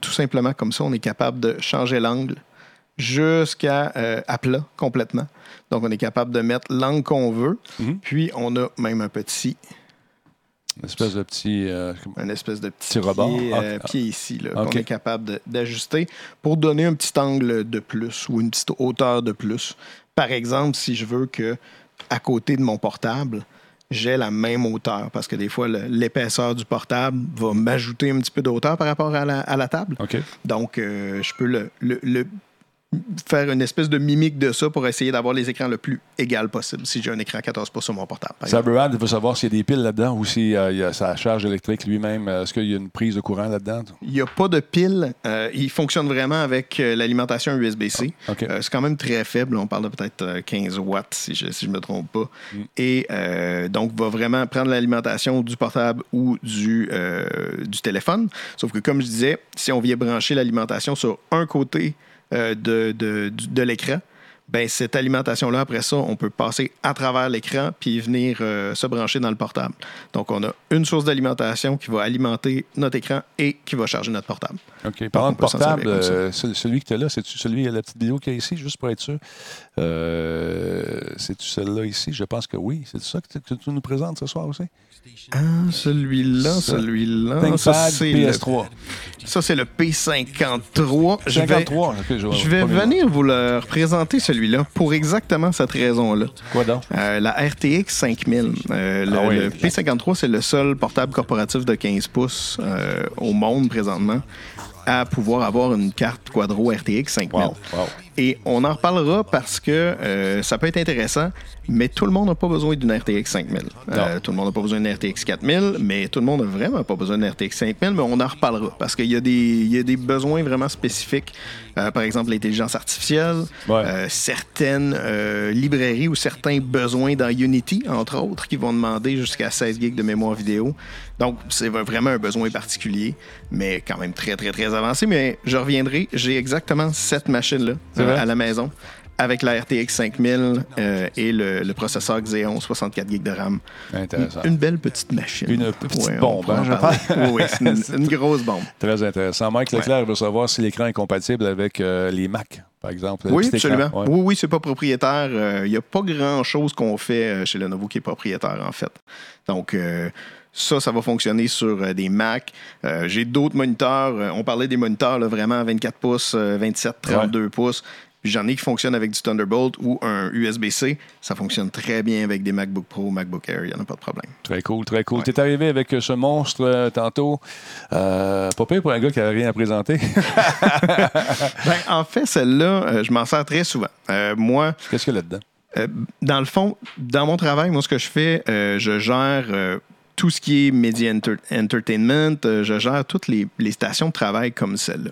tout simplement comme ça, on est capable de changer l'angle jusqu'à euh, à plat complètement. Donc, on est capable de mettre l'angle qu'on veut. Mhm. Puis, on a même un petit, Une espèce de petit. euh, un espèce de petit, Petit rebord. pied, Ah, euh, ah. pied ici, là, qu'on est capable d'ajuster pour donner un petit angle de plus ou une petite hauteur de plus. Par exemple, si je veux que à côté de mon portable, j'ai la même hauteur, parce que des fois, l'épaisseur du portable va m'ajouter un petit peu de hauteur par rapport à la, à la table. Donc, euh, je peux le, le- le- faire une espèce de mimique de ça pour essayer d'avoir les écrans le plus égal possible si j'ai un écran 14 pouces sur mon portable. exemple. Cyberad veut savoir s'il y a des piles là-dedans ou si euh, il y a sa charge électrique lui-même. Est-ce qu'il y a une prise de courant là-dedans? Il n'y a pas de pile. Euh, il fonctionne vraiment avec euh, l'alimentation USB-C. Ah. Euh, c'est quand même très faible. On parle de peut-être euh, 15 watts, si je ne si je me trompe pas. Mm. Et euh, donc, va vraiment prendre l'alimentation du portable ou du, euh, du téléphone. Sauf que, comme je disais, si on vient brancher l'alimentation sur un côté euh, de, de, de l'écran, ben, cette alimentation-là, après ça, on peut passer à travers l'écran puis venir euh, se brancher dans le portable. Donc, on a une source d'alimentation qui va alimenter notre écran et qui va charger notre portable. OK. Peut s'en portable, euh, ce- celui que tu as là, c'est-tu celui, la petite vidéo qu'il y a ici, juste pour être sûr? Euh, c'est-tu celle-là ici? Je pense que oui. C'est ça que tu, que tu nous présentes ce soir aussi? Ah, celui-là, celui-là. Ça, c'est le- PS3. ça, c'est le P53. Je vais, 53. OK, je, je vais venir vous le représenter, celui-là, pour exactement cette raison-là. Quoi donc? Euh, la RTX 5000. Euh, le, Ah oui. le P53, c'est le seul portable corporatif de 15 pouces euh, au monde présentement à pouvoir avoir une carte Quadro RTX 5000. Wow, wow. Et on en reparlera parce que euh, ça peut être intéressant, mais tout le monde n'a pas besoin d'une RTX 5000. Euh, tout le monde n'a pas besoin d'une RTX 4000, mais tout le monde n'a vraiment pas besoin d'une RTX 5000, mais on en reparlera parce qu'il y, a des- il y a des besoins vraiment spécifiques. Euh, par exemple, l'intelligence artificielle, Ouais. certaines librairies ou certains besoins dans Unity, entre autres, qui vont demander jusqu'à 16 gigs de mémoire vidéo. Donc, c'est vraiment un besoin particulier, mais quand même très, très, très avancé. Mais je reviendrai, j'ai exactement cette machine-là euh, à la maison avec la RTX 5000 euh, et le, le processeur Xeon 64 GB de RAM. Intéressant. Une belle petite machine. Une petite Ouais, bombe, hein, je. Oui, oui, c'est une, une grosse bombe. Très intéressant. Mike Leclerc veut savoir si l'écran est compatible avec euh, les Mac, par exemple. le Oui, absolument. Ouais. Oui, oui, c'est pas propriétaire. Il n'y a pas grand-chose qu'on fait chez Lenovo qui est propriétaire, en fait. Donc, ça, ça va fonctionner sur euh, des Mac. Euh, J'ai d'autres moniteurs. Euh, on parlait des moniteurs là, vraiment à 24 pouces, euh, 27, 32 pouces. J'en ai qui fonctionnent avec du Thunderbolt ou un USB-C. Ça fonctionne très bien avec des MacBook Pro, MacBook Air. Il n'y en a pas de problème. Très cool, très cool. Tu es arrivé avec ce monstre euh, tantôt. Euh, pas pire pour un gars qui n'avait rien à présenter. Ben, en fait, celle-là, euh, je m'en sers très souvent. Moi, Qu'est-ce qu'il y a là-dedans? Dans le fond, dans mon travail, moi, ce que je fais, je gère tout ce qui est media enter- entertainment, euh, je gère toutes les, les stations de travail comme celle-là.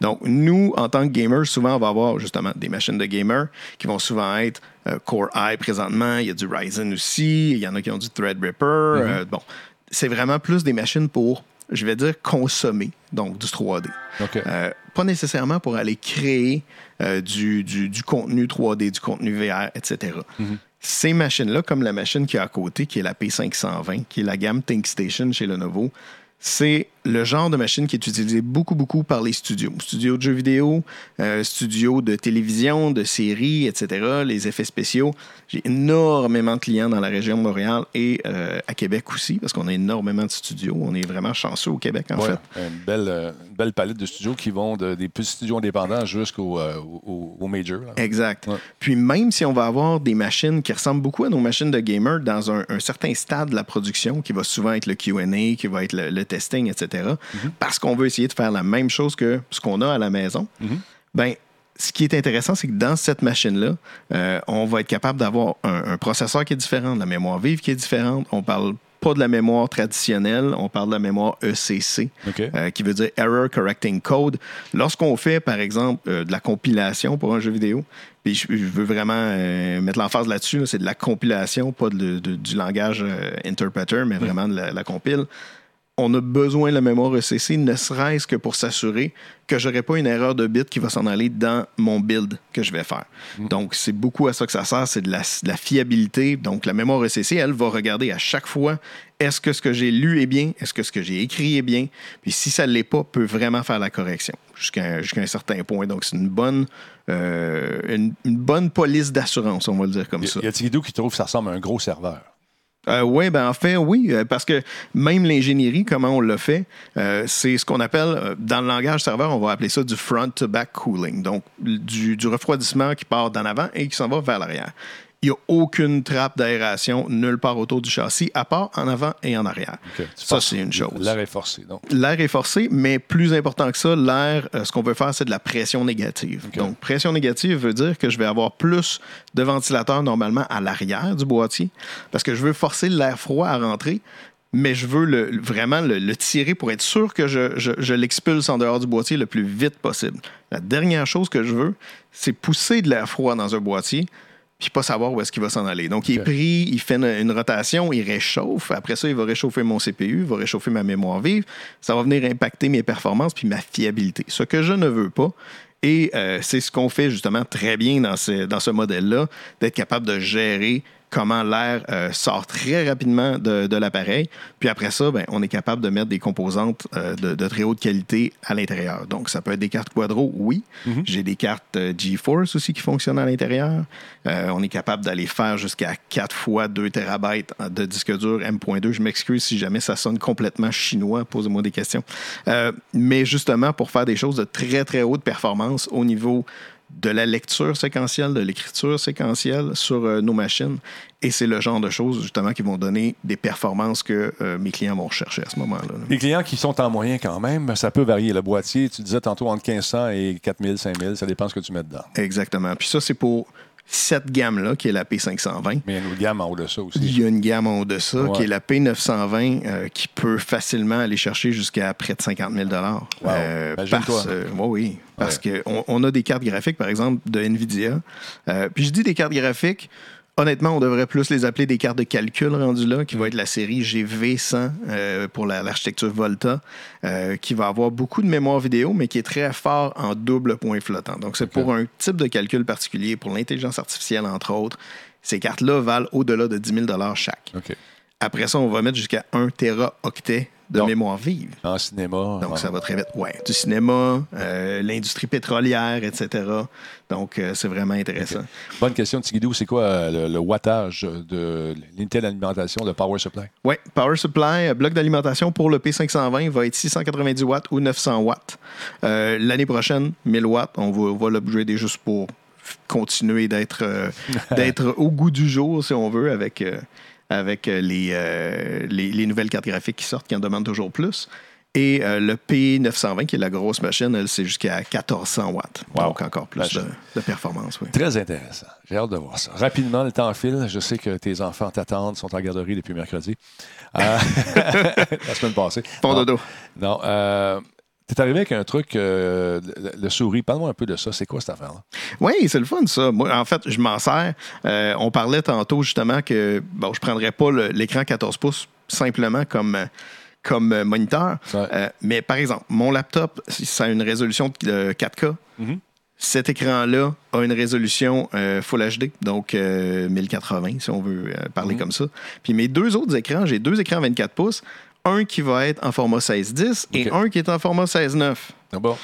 Donc, nous, en tant que gamers, souvent, on va avoir justement des machines de gamers qui vont souvent être euh, Core i présentement, il y a du Ryzen aussi, il y en a qui ont du Threadripper. euh, bon, c'est vraiment plus des machines pour, je vais dire, consommer, donc du 3D. OK. Euh, pas nécessairement pour aller créer du, du- du contenu 3D, du contenu VR, etc. Ces machines-là, comme la machine qui est à côté, qui est la P520, qui est la gamme ThinkStation chez Lenovo, c'est le genre de machine qui est utilisé beaucoup, beaucoup par les studios. Studios de jeux vidéo, euh, studios de télévision, de séries, etc., les effets spéciaux. J'ai énormément de clients dans la région de Montréal et euh, à Québec aussi, parce qu'on a énormément de studios. On est vraiment chanceux au Québec, en Ouais, fait. Une belle, euh, palette de studios qui vont de- des petits studios indépendants jusqu'au euh, au, au major. là. Exact. Ouais. Puis même si on va avoir des machines qui ressemblent beaucoup à nos machines de gamer dans un, un certain stade de la production, qui va souvent être le Q&A, qui va être le, le testing, etc., Mm-hmm. parce qu'on veut essayer de faire la même chose que ce qu'on a à la maison, Mm-hmm. ben ce qui est intéressant, c'est que dans cette machine-là, euh, on va être capable d'avoir un, un processeur qui est différent, de la mémoire vive qui est différente. On parle pas de la mémoire traditionnelle, on parle de la mémoire ECC, euh, qui veut dire Error Correcting Code. Lorsqu'on fait, par exemple, euh, de la compilation pour un jeu vidéo, puis je, je veux vraiment euh, mettre l'emphase là-dessus, là, c'est de la compilation, pas de- de- du langage interpreter, mais vraiment de la, la compile. On a besoin de la mémoire ECC, ne serait-ce que pour s'assurer que je n'aurai pas une erreur de bit qui va s'en aller dans mon build que je vais faire. Donc, c'est beaucoup à ça que ça sert, c'est de la, de la fiabilité. Donc, la mémoire ECC, elle va regarder à chaque fois est-ce que ce que j'ai lu est bien, est-ce que ce que j'ai écrit est bien, puis si ça ne l'est pas, peut vraiment faire la correction jusqu'à un certain point. Donc, c'est une bonne, euh, une, une bonne police d'assurance, on va le dire comme y ça. y a Tigidou qui trouve que ça ressemble à un gros serveur? Oui, ben en fait, oui, euh, parce que même l'ingénierie, comment on l'a fait, euh, c'est ce qu'on appelle, euh, dans le langage serveur, on va appeler ça du front-to-back cooling, donc du, du refroidissement qui part d'en avant et qui s'en va vers l'arrière. Il n'y a aucune trappe d'aération nulle part autour du châssis, à part en avant et en arrière. Ça, c'est une chose. L'air est forcé. Donc. L'air est forcé, mais plus important que ça, l'air, euh, ce qu'on veut faire, c'est de la pression négative. Donc, pression négative veut dire que je vais avoir plus de ventilateurs normalement à l'arrière du boîtier parce que je veux forcer l'air froid à rentrer. Mais je veux le- vraiment le, le tirer pour être sûr que je, je- je l'expulse en dehors du boîtier le plus vite possible. La dernière chose que je veux, c'est pousser de l'air froid dans un boîtier puis pas savoir où est-ce qu'il va s'en aller. Donc, il est pris, il fait une, une rotation, il réchauffe. Après ça, il va réchauffer mon CPU, il va réchauffer ma mémoire vive. Ça va venir impacter mes performances puis ma fiabilité. Ce que je ne veux pas. Et euh, c'est ce qu'on fait justement très bien dans ce, dans ce modèle-là, d'être capable de gérer comment l'air euh, sort très rapidement de, de l'appareil. Puis après ça, ben, on est capable de mettre des composantes euh, de, de très haute qualité à l'intérieur. Donc, ça peut être des cartes Quadro, oui. J'ai des cartes euh, GeForce aussi qui fonctionnent à l'intérieur. On est capable d'aller faire jusqu'à 4 fois 2 terabytes de disque dur M.2. Je m'excuse si jamais ça sonne complètement chinois. Posez-moi des questions. Mais justement, pour faire des choses de très, très haute performance au niveau de la lecture séquentielle, de l'écriture séquentielle sur euh, nos machines. Et c'est le genre de choses, justement, qui vont donner des performances que euh, mes clients vont rechercher à ce moment-là. là. Les clients qui sont en moyen quand même, ça peut varier. Le boîtier, tu disais tantôt entre 1500 et 4000, 5000, ça dépend ce que tu mets dedans. Exactement. Puis ça, c'est pour cette gamme-là, qui est la P520. Mais il y a une autre gamme en haut de ça aussi. Il y a une gamme en haut de ça, Ouais. qui est la P920, euh, qui peut facilement aller chercher jusqu'à près de 50 000 Wow. Euh, parce, euh, ouais, oui, parce Ouais. qu'on on a des cartes graphiques, par exemple, de NVIDIA. Euh, puis je dis des cartes graphiques, honnêtement, on devrait plus les appeler des cartes de calcul rendues là, qui va être la série GV100 euh, pour la- l'architecture Volta, euh, qui va avoir beaucoup de mémoire vidéo, mais qui est très fort en double point flottant. Donc, c'est pour un type de calcul particulier, pour l'intelligence artificielle, entre autres. Ces cartes-là valent au-delà de 10 000 chaque. OK. Après ça, on va mettre jusqu'à 1 téraoctet de Donc, mémoire vive. En cinéma. Donc, ça va très vite. Ouais, du cinéma, euh, l'industrie pétrolière, etc. Donc, euh, c'est vraiment intéressant. Bonne question, Tigidou. C'est quoi euh, le, le wattage de l'unité d'alimentation de Power Supply? Oui, Power Supply, bloc d'alimentation pour le P520 va être 690 watts ou 900 watts. L'année prochaine, 1000 watts. On va, on va l'upgrader juste pour continuer d'être d'être au goût du jour, si on veut, avec, avec euh, les, euh, les, les nouvelles cartes graphiques qui sortent, qui en demandent toujours plus. Et euh, le P920, qui est la grosse machine, elle, c'est jusqu'à 1400 watts. Wow. Donc, encore plus de, performance. Oui. Très intéressant. J'ai hâte de voir ça. Rapidement, le temps file. Je sais que tes enfants t'attendent, sont en garderie depuis mercredi. Euh, la semaine passée. Fond Non. dodo. Non. T'es arrivé avec un truc, euh, le, le souris. Parle-moi un peu de ça. C'est quoi cette affaire-là? Oui, c'est le fun, ça. Moi, en fait, je m'en sers. Euh, on parlait tantôt, justement, que bon, je ne prendrais pas l'écran 14 pouces simplement comme, comme moniteur. Ouais. Euh, mais par exemple, mon laptop, ça a une résolution de 4K. Mhm. Cet écran-là a une résolution euh, Full HD, donc euh, 1080, si on veut parler Mhm. comme ça. Puis mes deux autres écrans, j'ai deux écrans 24 pouces, un qui va être en format 16.10 et un qui est en format 16.9. Ah bon?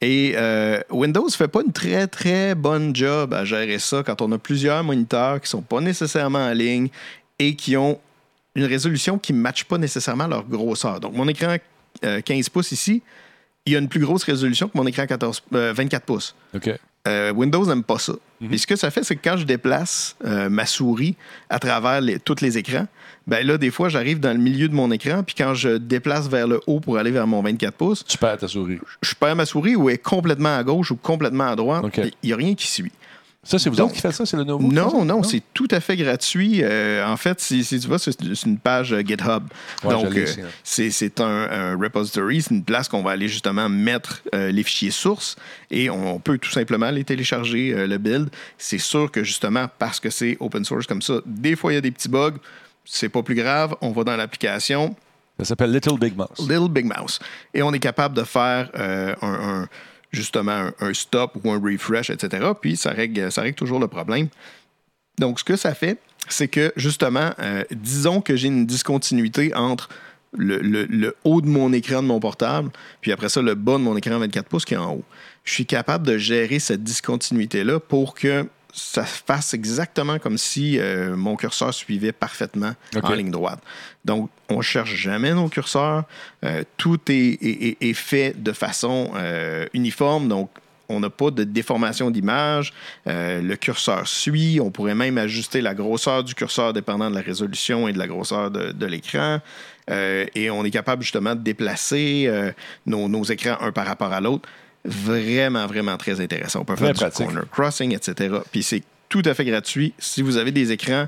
Et euh, Windows fait pas une très, très bonne job à gérer ça quand on a plusieurs moniteurs qui sont pas nécessairement en ligne et qui ont une résolution qui ne matche pas nécessairement leur grosseur. Donc, mon écran euh, 15 pouces ici, il y a une plus grosse résolution que mon écran 14, euh, 24 pouces. OK. Euh, Windows n'aime pas ça. Puis ce que ça fait, c'est que quand je déplace euh, ma souris à travers les- tous les écrans, ben là, des fois, j'arrive dans le milieu de mon écran, puis quand je déplace vers le haut pour aller vers mon 24 pouces, Tu perds ta souris. je perds ma souris ou est complètement à gauche ou complètement à droite. Il n'y a rien qui suit. Ça, c'est vous Donc- autres qui faites ça? C'est le nouveau? Non, ça? non, c'est tout à fait gratuit. Euh, en fait, si, si tu vas, c'est une page euh, GitHub. Ouais, Donc, euh, c'est un, un repository, c'est une place qu'on va aller justement mettre euh, les fichiers sources et on, peut tout simplement les télécharger, le build. C'est sûr que justement, parce que c'est open source comme ça, des fois, il y a des petits bugs. C'est pas plus grave. On va dans l'application, Ça s'appelle Little Big Mouse. Little Big Mouse. Et on est capable de faire euh, un, un- justement un, un stop ou un refresh, etc. Puis ça règle, ça règle toujours le problème. Donc, ce que ça fait, c'est que justement, euh, disons que j'ai une discontinuité entre le, le- le haut de mon écran de mon portable, puis après ça, le bas de mon écran 24 pouces qui est en haut. Je suis capable de gérer cette discontinuité-là pour que ça fasse exactement comme si euh, mon curseur suivait parfaitement en ligne droite. Donc, on ne cherche jamais nos curseurs. Euh, tout est, est- est- est fait de façon euh, uniforme. Donc, on n'a pas de déformation d'image. Le curseur suit. On pourrait même ajuster la grosseur du curseur dépendant de la résolution et de la grosseur de, de l'écran. Et on est capable justement de déplacer nos, nos écrans un par rapport à l'autre. Vraiment, vraiment très intéressant. On peut Très faire pratique. du corner crossing, etc. Puis c'est tout à fait gratuit. Si vous avez des écrans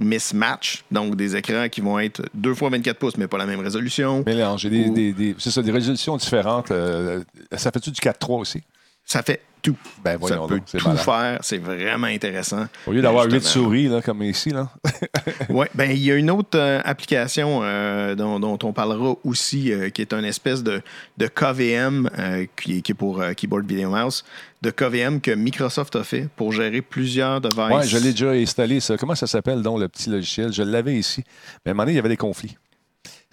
mismatch, donc des écrans qui vont être deux fois 24 pouces, mais pas la même résolution. Mélanger des, Ou- des- des- c'est ça, des résolutions différentes. euh, ça fait-tu du 4.3 aussi? Ça fait tout. Ben ça peut donc, tout malade. faire. C'est vraiment intéressant. Au lieu d'avoir huit souris, là, comme ici, là. Oui, ben il y a une autre euh, application euh, dont, dont on parlera aussi, euh, qui est une espèce de, de KVM, qui, est- qui est pour Keyboard Video Mouse, de KVM que Microsoft a fait pour gérer plusieurs devices. Oui, je l'ai déjà installé, ça. Comment ça s'appelle, donc, le petit logiciel? Je l'avais ici. Mais à un moment donné, il y avait des conflits.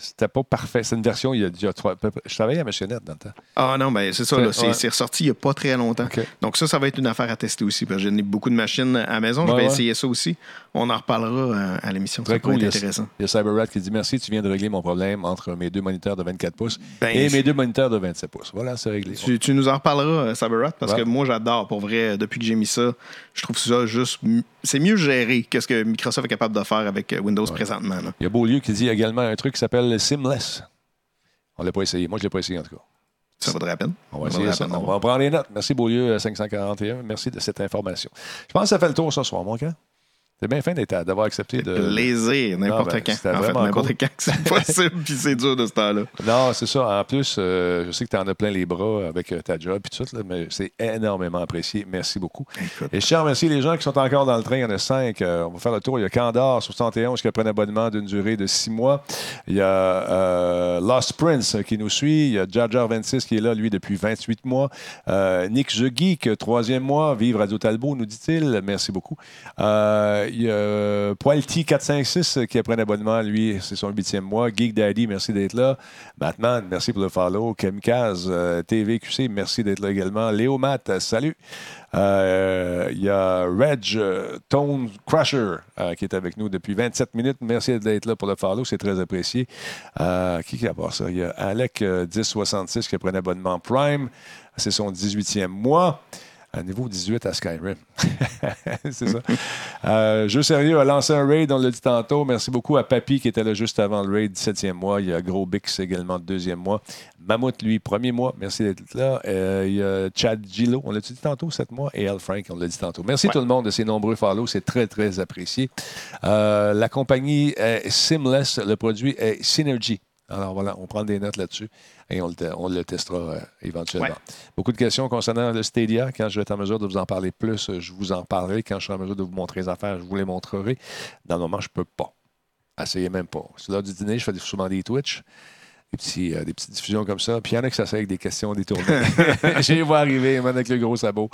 C'était pas parfait. C'est une version, il y a, il y a trois. Je travaillais à Machinette dans le temps. Ah non, ben c'est ça, C'est- ouais. ressorti il n'y a pas très longtemps. Donc ça, ça va être une affaire à tester aussi, parce que j'ai beaucoup de machines à la maison, je vais ouais. essayer ça aussi. On en reparlera euh, à l'émission, Très cool. Être intéressant. il y a CyberRat qui dit Merci, tu viens de régler mon problème entre mes deux moniteurs de 24 pouces Ben, et mes deux moniteurs de 27 pouces. Voilà, c'est réglé. Tu, tu nous en reparleras, euh, Cyberrat, parce que moi, j'adore, pour vrai, depuis que j'ai mis ça, je trouve ça juste... C'est mieux géré que ce que Microsoft est capable de faire avec euh, Windows présentement. là. Il y a Beaulieu qui dit également un truc qui s'appelle Simless. On ne l'a pas essayé. Moi, je ne l'ai pas essayé, en tout cas. Ça vaudrait la peine. On va essayer ça. peine On va prendre les notes. Merci Beaulieu euh, 541. Merci de cette information. Je pense que ça fait le tour ce soir, mon gars. C'est bien fin d'avoir accepté de. Plaisir, n'importe ben, quand. En fait, n'importe cool. quand que c'est possible, puis c'est dur de ce temps-là. Non, c'est ça. En plus, euh, je sais que tu en as plein les bras avec euh, ta job et tout ça, là, mais c'est énormément apprécié. Merci beaucoup. Et je tiens à remercier les gens qui sont encore dans le train. Il y en a cinq. Euh, on va faire le tour. Il y a Candor, 71, qui a pris un abonnement d'une durée de six mois. Il y a euh, Lost Prince qui nous suit. Il y a Jar Jar 26 qui est là, lui, depuis 28 mois. Nick The Geek, troisième mois. Vive Radio Talbot, nous dit-il. Merci beaucoup. Euh, il y a euh, Poilty 456 qui a pris un abonnement, lui, c'est son huitième mois. Geek Daddy, merci d'être là. Batman, merci pour le follow. Kemkaz, euh, TVQC, merci d'être là également. Léo Matt, euh, salut. Euh, Il y a Reg euh, Tone Crusher euh, qui est avec nous depuis 27 minutes. Merci d'être là pour le follow, c'est très apprécié. Euh, qui a part ça? Il y a Alec euh, 1066 qui a pris un abonnement Prime. C'est son 18e mois. À niveau 18 à Skyrim. c'est ça. Euh, Jeu sérieux a lancé un raid, on l'a dit tantôt. Merci beaucoup à Papy qui était là juste avant le raid, 17e mois. Il y a Gros Bix également, deuxième mois. Mammouth, lui, premier mois. Merci d'être là. Euh, il y a Chad Gillo, on l'a dit tantôt, 7 mois? Et Al Frank, on l'a dit tantôt. Merci Ouais. tout le monde de ces nombreux follow. C'est très, très apprécié. Euh, la compagnie est Simless. Le produit est Synergy. Alors voilà, on prend des notes là-dessus et on le, te- on le testera euh, éventuellement. Ouais. Beaucoup de questions concernant le Stadia. Quand je vais être en mesure de vous en parler plus, euh, je vous en parlerai. Quand je serai en mesure de vous montrer les affaires, je vous les montrerai. Dans le moment, je ne peux pas. Essayez même pas. C'est l'heure du dîner, je fais souvent des Twitch. Des, petits, euh, des petites diffusions comme ça. Puis il y en a qui s'essayent avec des questions détournées. je les vois arriver, man, avec le gros sabot.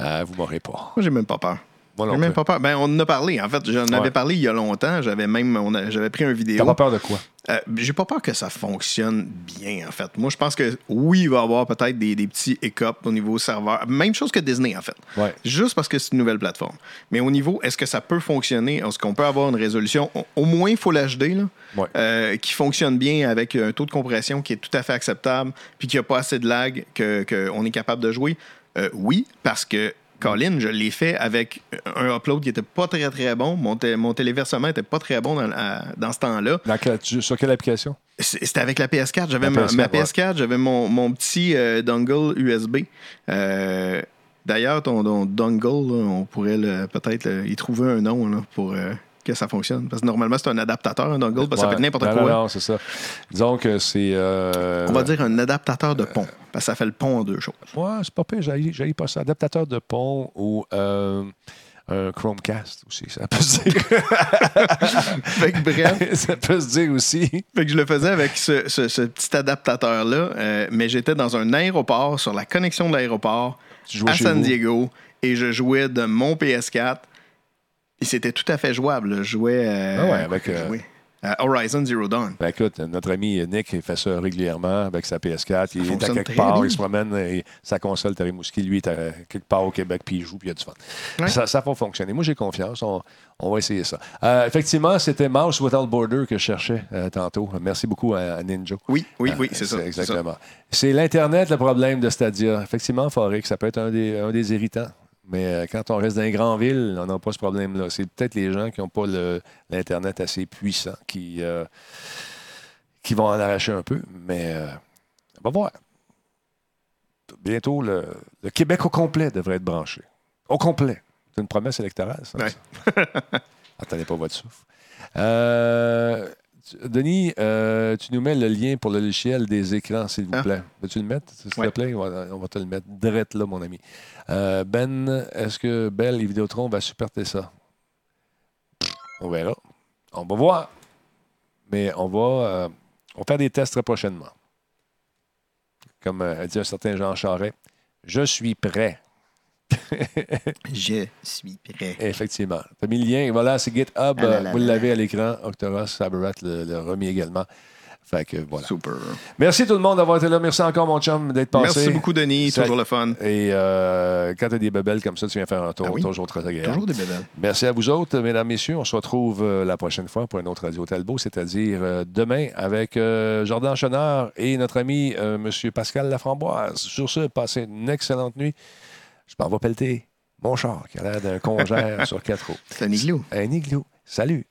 Euh, vous m'aurez pas. Moi, j'ai même pas peur. J'ai même pas peur. Ben, on en a parlé. En fait, j'en Ouais. avais parlé il y a longtemps. J'avais même j'avais pris un vidéo. T'as pas peur de quoi? Euh, j'ai pas peur que ça fonctionne bien, en fait. Moi, je pense que oui, il va y avoir peut-être des, des petits hiccups au niveau serveur. Même chose que Disney, en fait. Ouais. Juste parce que c'est une nouvelle plateforme. Mais au niveau, est-ce que ça peut fonctionner? Est-ce qu'on peut avoir une résolution? Au, moins Full HD, là, Ouais. euh, qui fonctionne bien avec un taux de compression qui est tout à fait acceptable, puis qu'il n'y a pas assez de lag qu'on que est capable de jouer? Euh, oui, parce que Colin, je l'ai fait avec un upload qui était pas très très bon. Mon, té- mon téléversement était pas très bon dans, à- dans ce temps-là. Sur quelle application? C'était avec la PS4. J'avais ma, PS4, ma ouais. PS4, j'avais mon, mon petit euh, dongle USB. Euh, D'ailleurs, ton, ton dongle, là, on pourrait peut-être y trouver un nom là, pour euh, que ça fonctionne. Parce que normalement, c'est un adaptateur, un dongle, parce que ça peut être n'importe quoi. Non, non, c'est ça. Disons que c'est. euh, On va dire un adaptateur de pont, parce que ça fait le pont en deux choses. Ouais, c'est pas pire, j'aille pas ça. Adaptateur de pont ou euh, un Chromecast aussi, ça peut se dire. Fait que bref, ça peut se dire aussi. Fait que je le faisais avec ce, ce- ce petit adaptateur-là, euh, mais j'étais dans un aéroport, sur la connexion de l'aéroport, à San. Diego, et je jouais de mon PS4. Et c'était tout à fait jouable. Je jouais, euh, Ah ouais, avec, euh, jouais à Horizon Zero Dawn. Ben écoute, notre ami Nick il fait ça régulièrement avec sa PS4. Il est à quelque part, bien. il se promène et sa console Tarimouski, lui, est à quelque part au Québec, puis il joue, puis il y a du fun. Ouais. Ça, ça va fonctionner. Moi, j'ai confiance. On, on va essayer ça. Euh, effectivement, c'était Mouse Without Border que je cherchais euh, tantôt. Merci beaucoup à, à Ninja. Oui, oui, oui, Euh, c'est ça. c'est ça. Exactement. C'est l'Internet le problème de Stadia. Effectivement, Forex, ça peut être un des, un des irritants. Mais euh, quand on reste dans les grandes villes, on n'a pas ce problème-là. C'est peut-être les gens qui n'ont pas l'Internet assez puissant qui, euh, qui vont en arracher un peu. Mais euh, on va voir. Bientôt, le, le Québec au complet devrait être branché. Au complet. C'est une promesse électorale, ça. Ouais. Attendez pas votre souffle. Euh, Denis, euh, tu nous mets le lien pour le logiciel des écrans, s'il vous Ah. plaît. Veux-tu le mettre, s'il Ouais. te plaît? On va, on va te le mettre direct là, mon ami. Euh, ben, est-ce que Bell et Vidéotron va supporter ça? On verra. On va voir. Mais on va, euh, on va faire des tests très prochainement. Comme a dit un certain Jean Charest, je suis prêt. Je suis prêt. Effectivement. Tu as mis le lien. Voilà, c'est GitHub. Ah là là vous l'avez à l'écran. Octoros Sabarat le, le remis également. Fait que voilà. Super. Merci tout le monde d'avoir été là. Merci encore, mon chum, d'être passé. Merci beaucoup, Denis. Toujours le fun. Et euh, quand tu as des bebelles comme ça, tu viens faire un tour. Ah oui. Toujours très agréable. Toujours des bébelles. Merci à vous autres, mesdames, messieurs. On se retrouve euh, la prochaine fois pour un autre Radio Talbot, c'est-à-dire euh, demain avec euh, Jordan Chenard et notre ami euh, M. Pascal Laframboise. Sur ce, passez une excellente nuit. Je m'en vais pelleter mon char qui a l'air d'un congère sur quatre roues. C'est un igloo. Un igloo. Salut.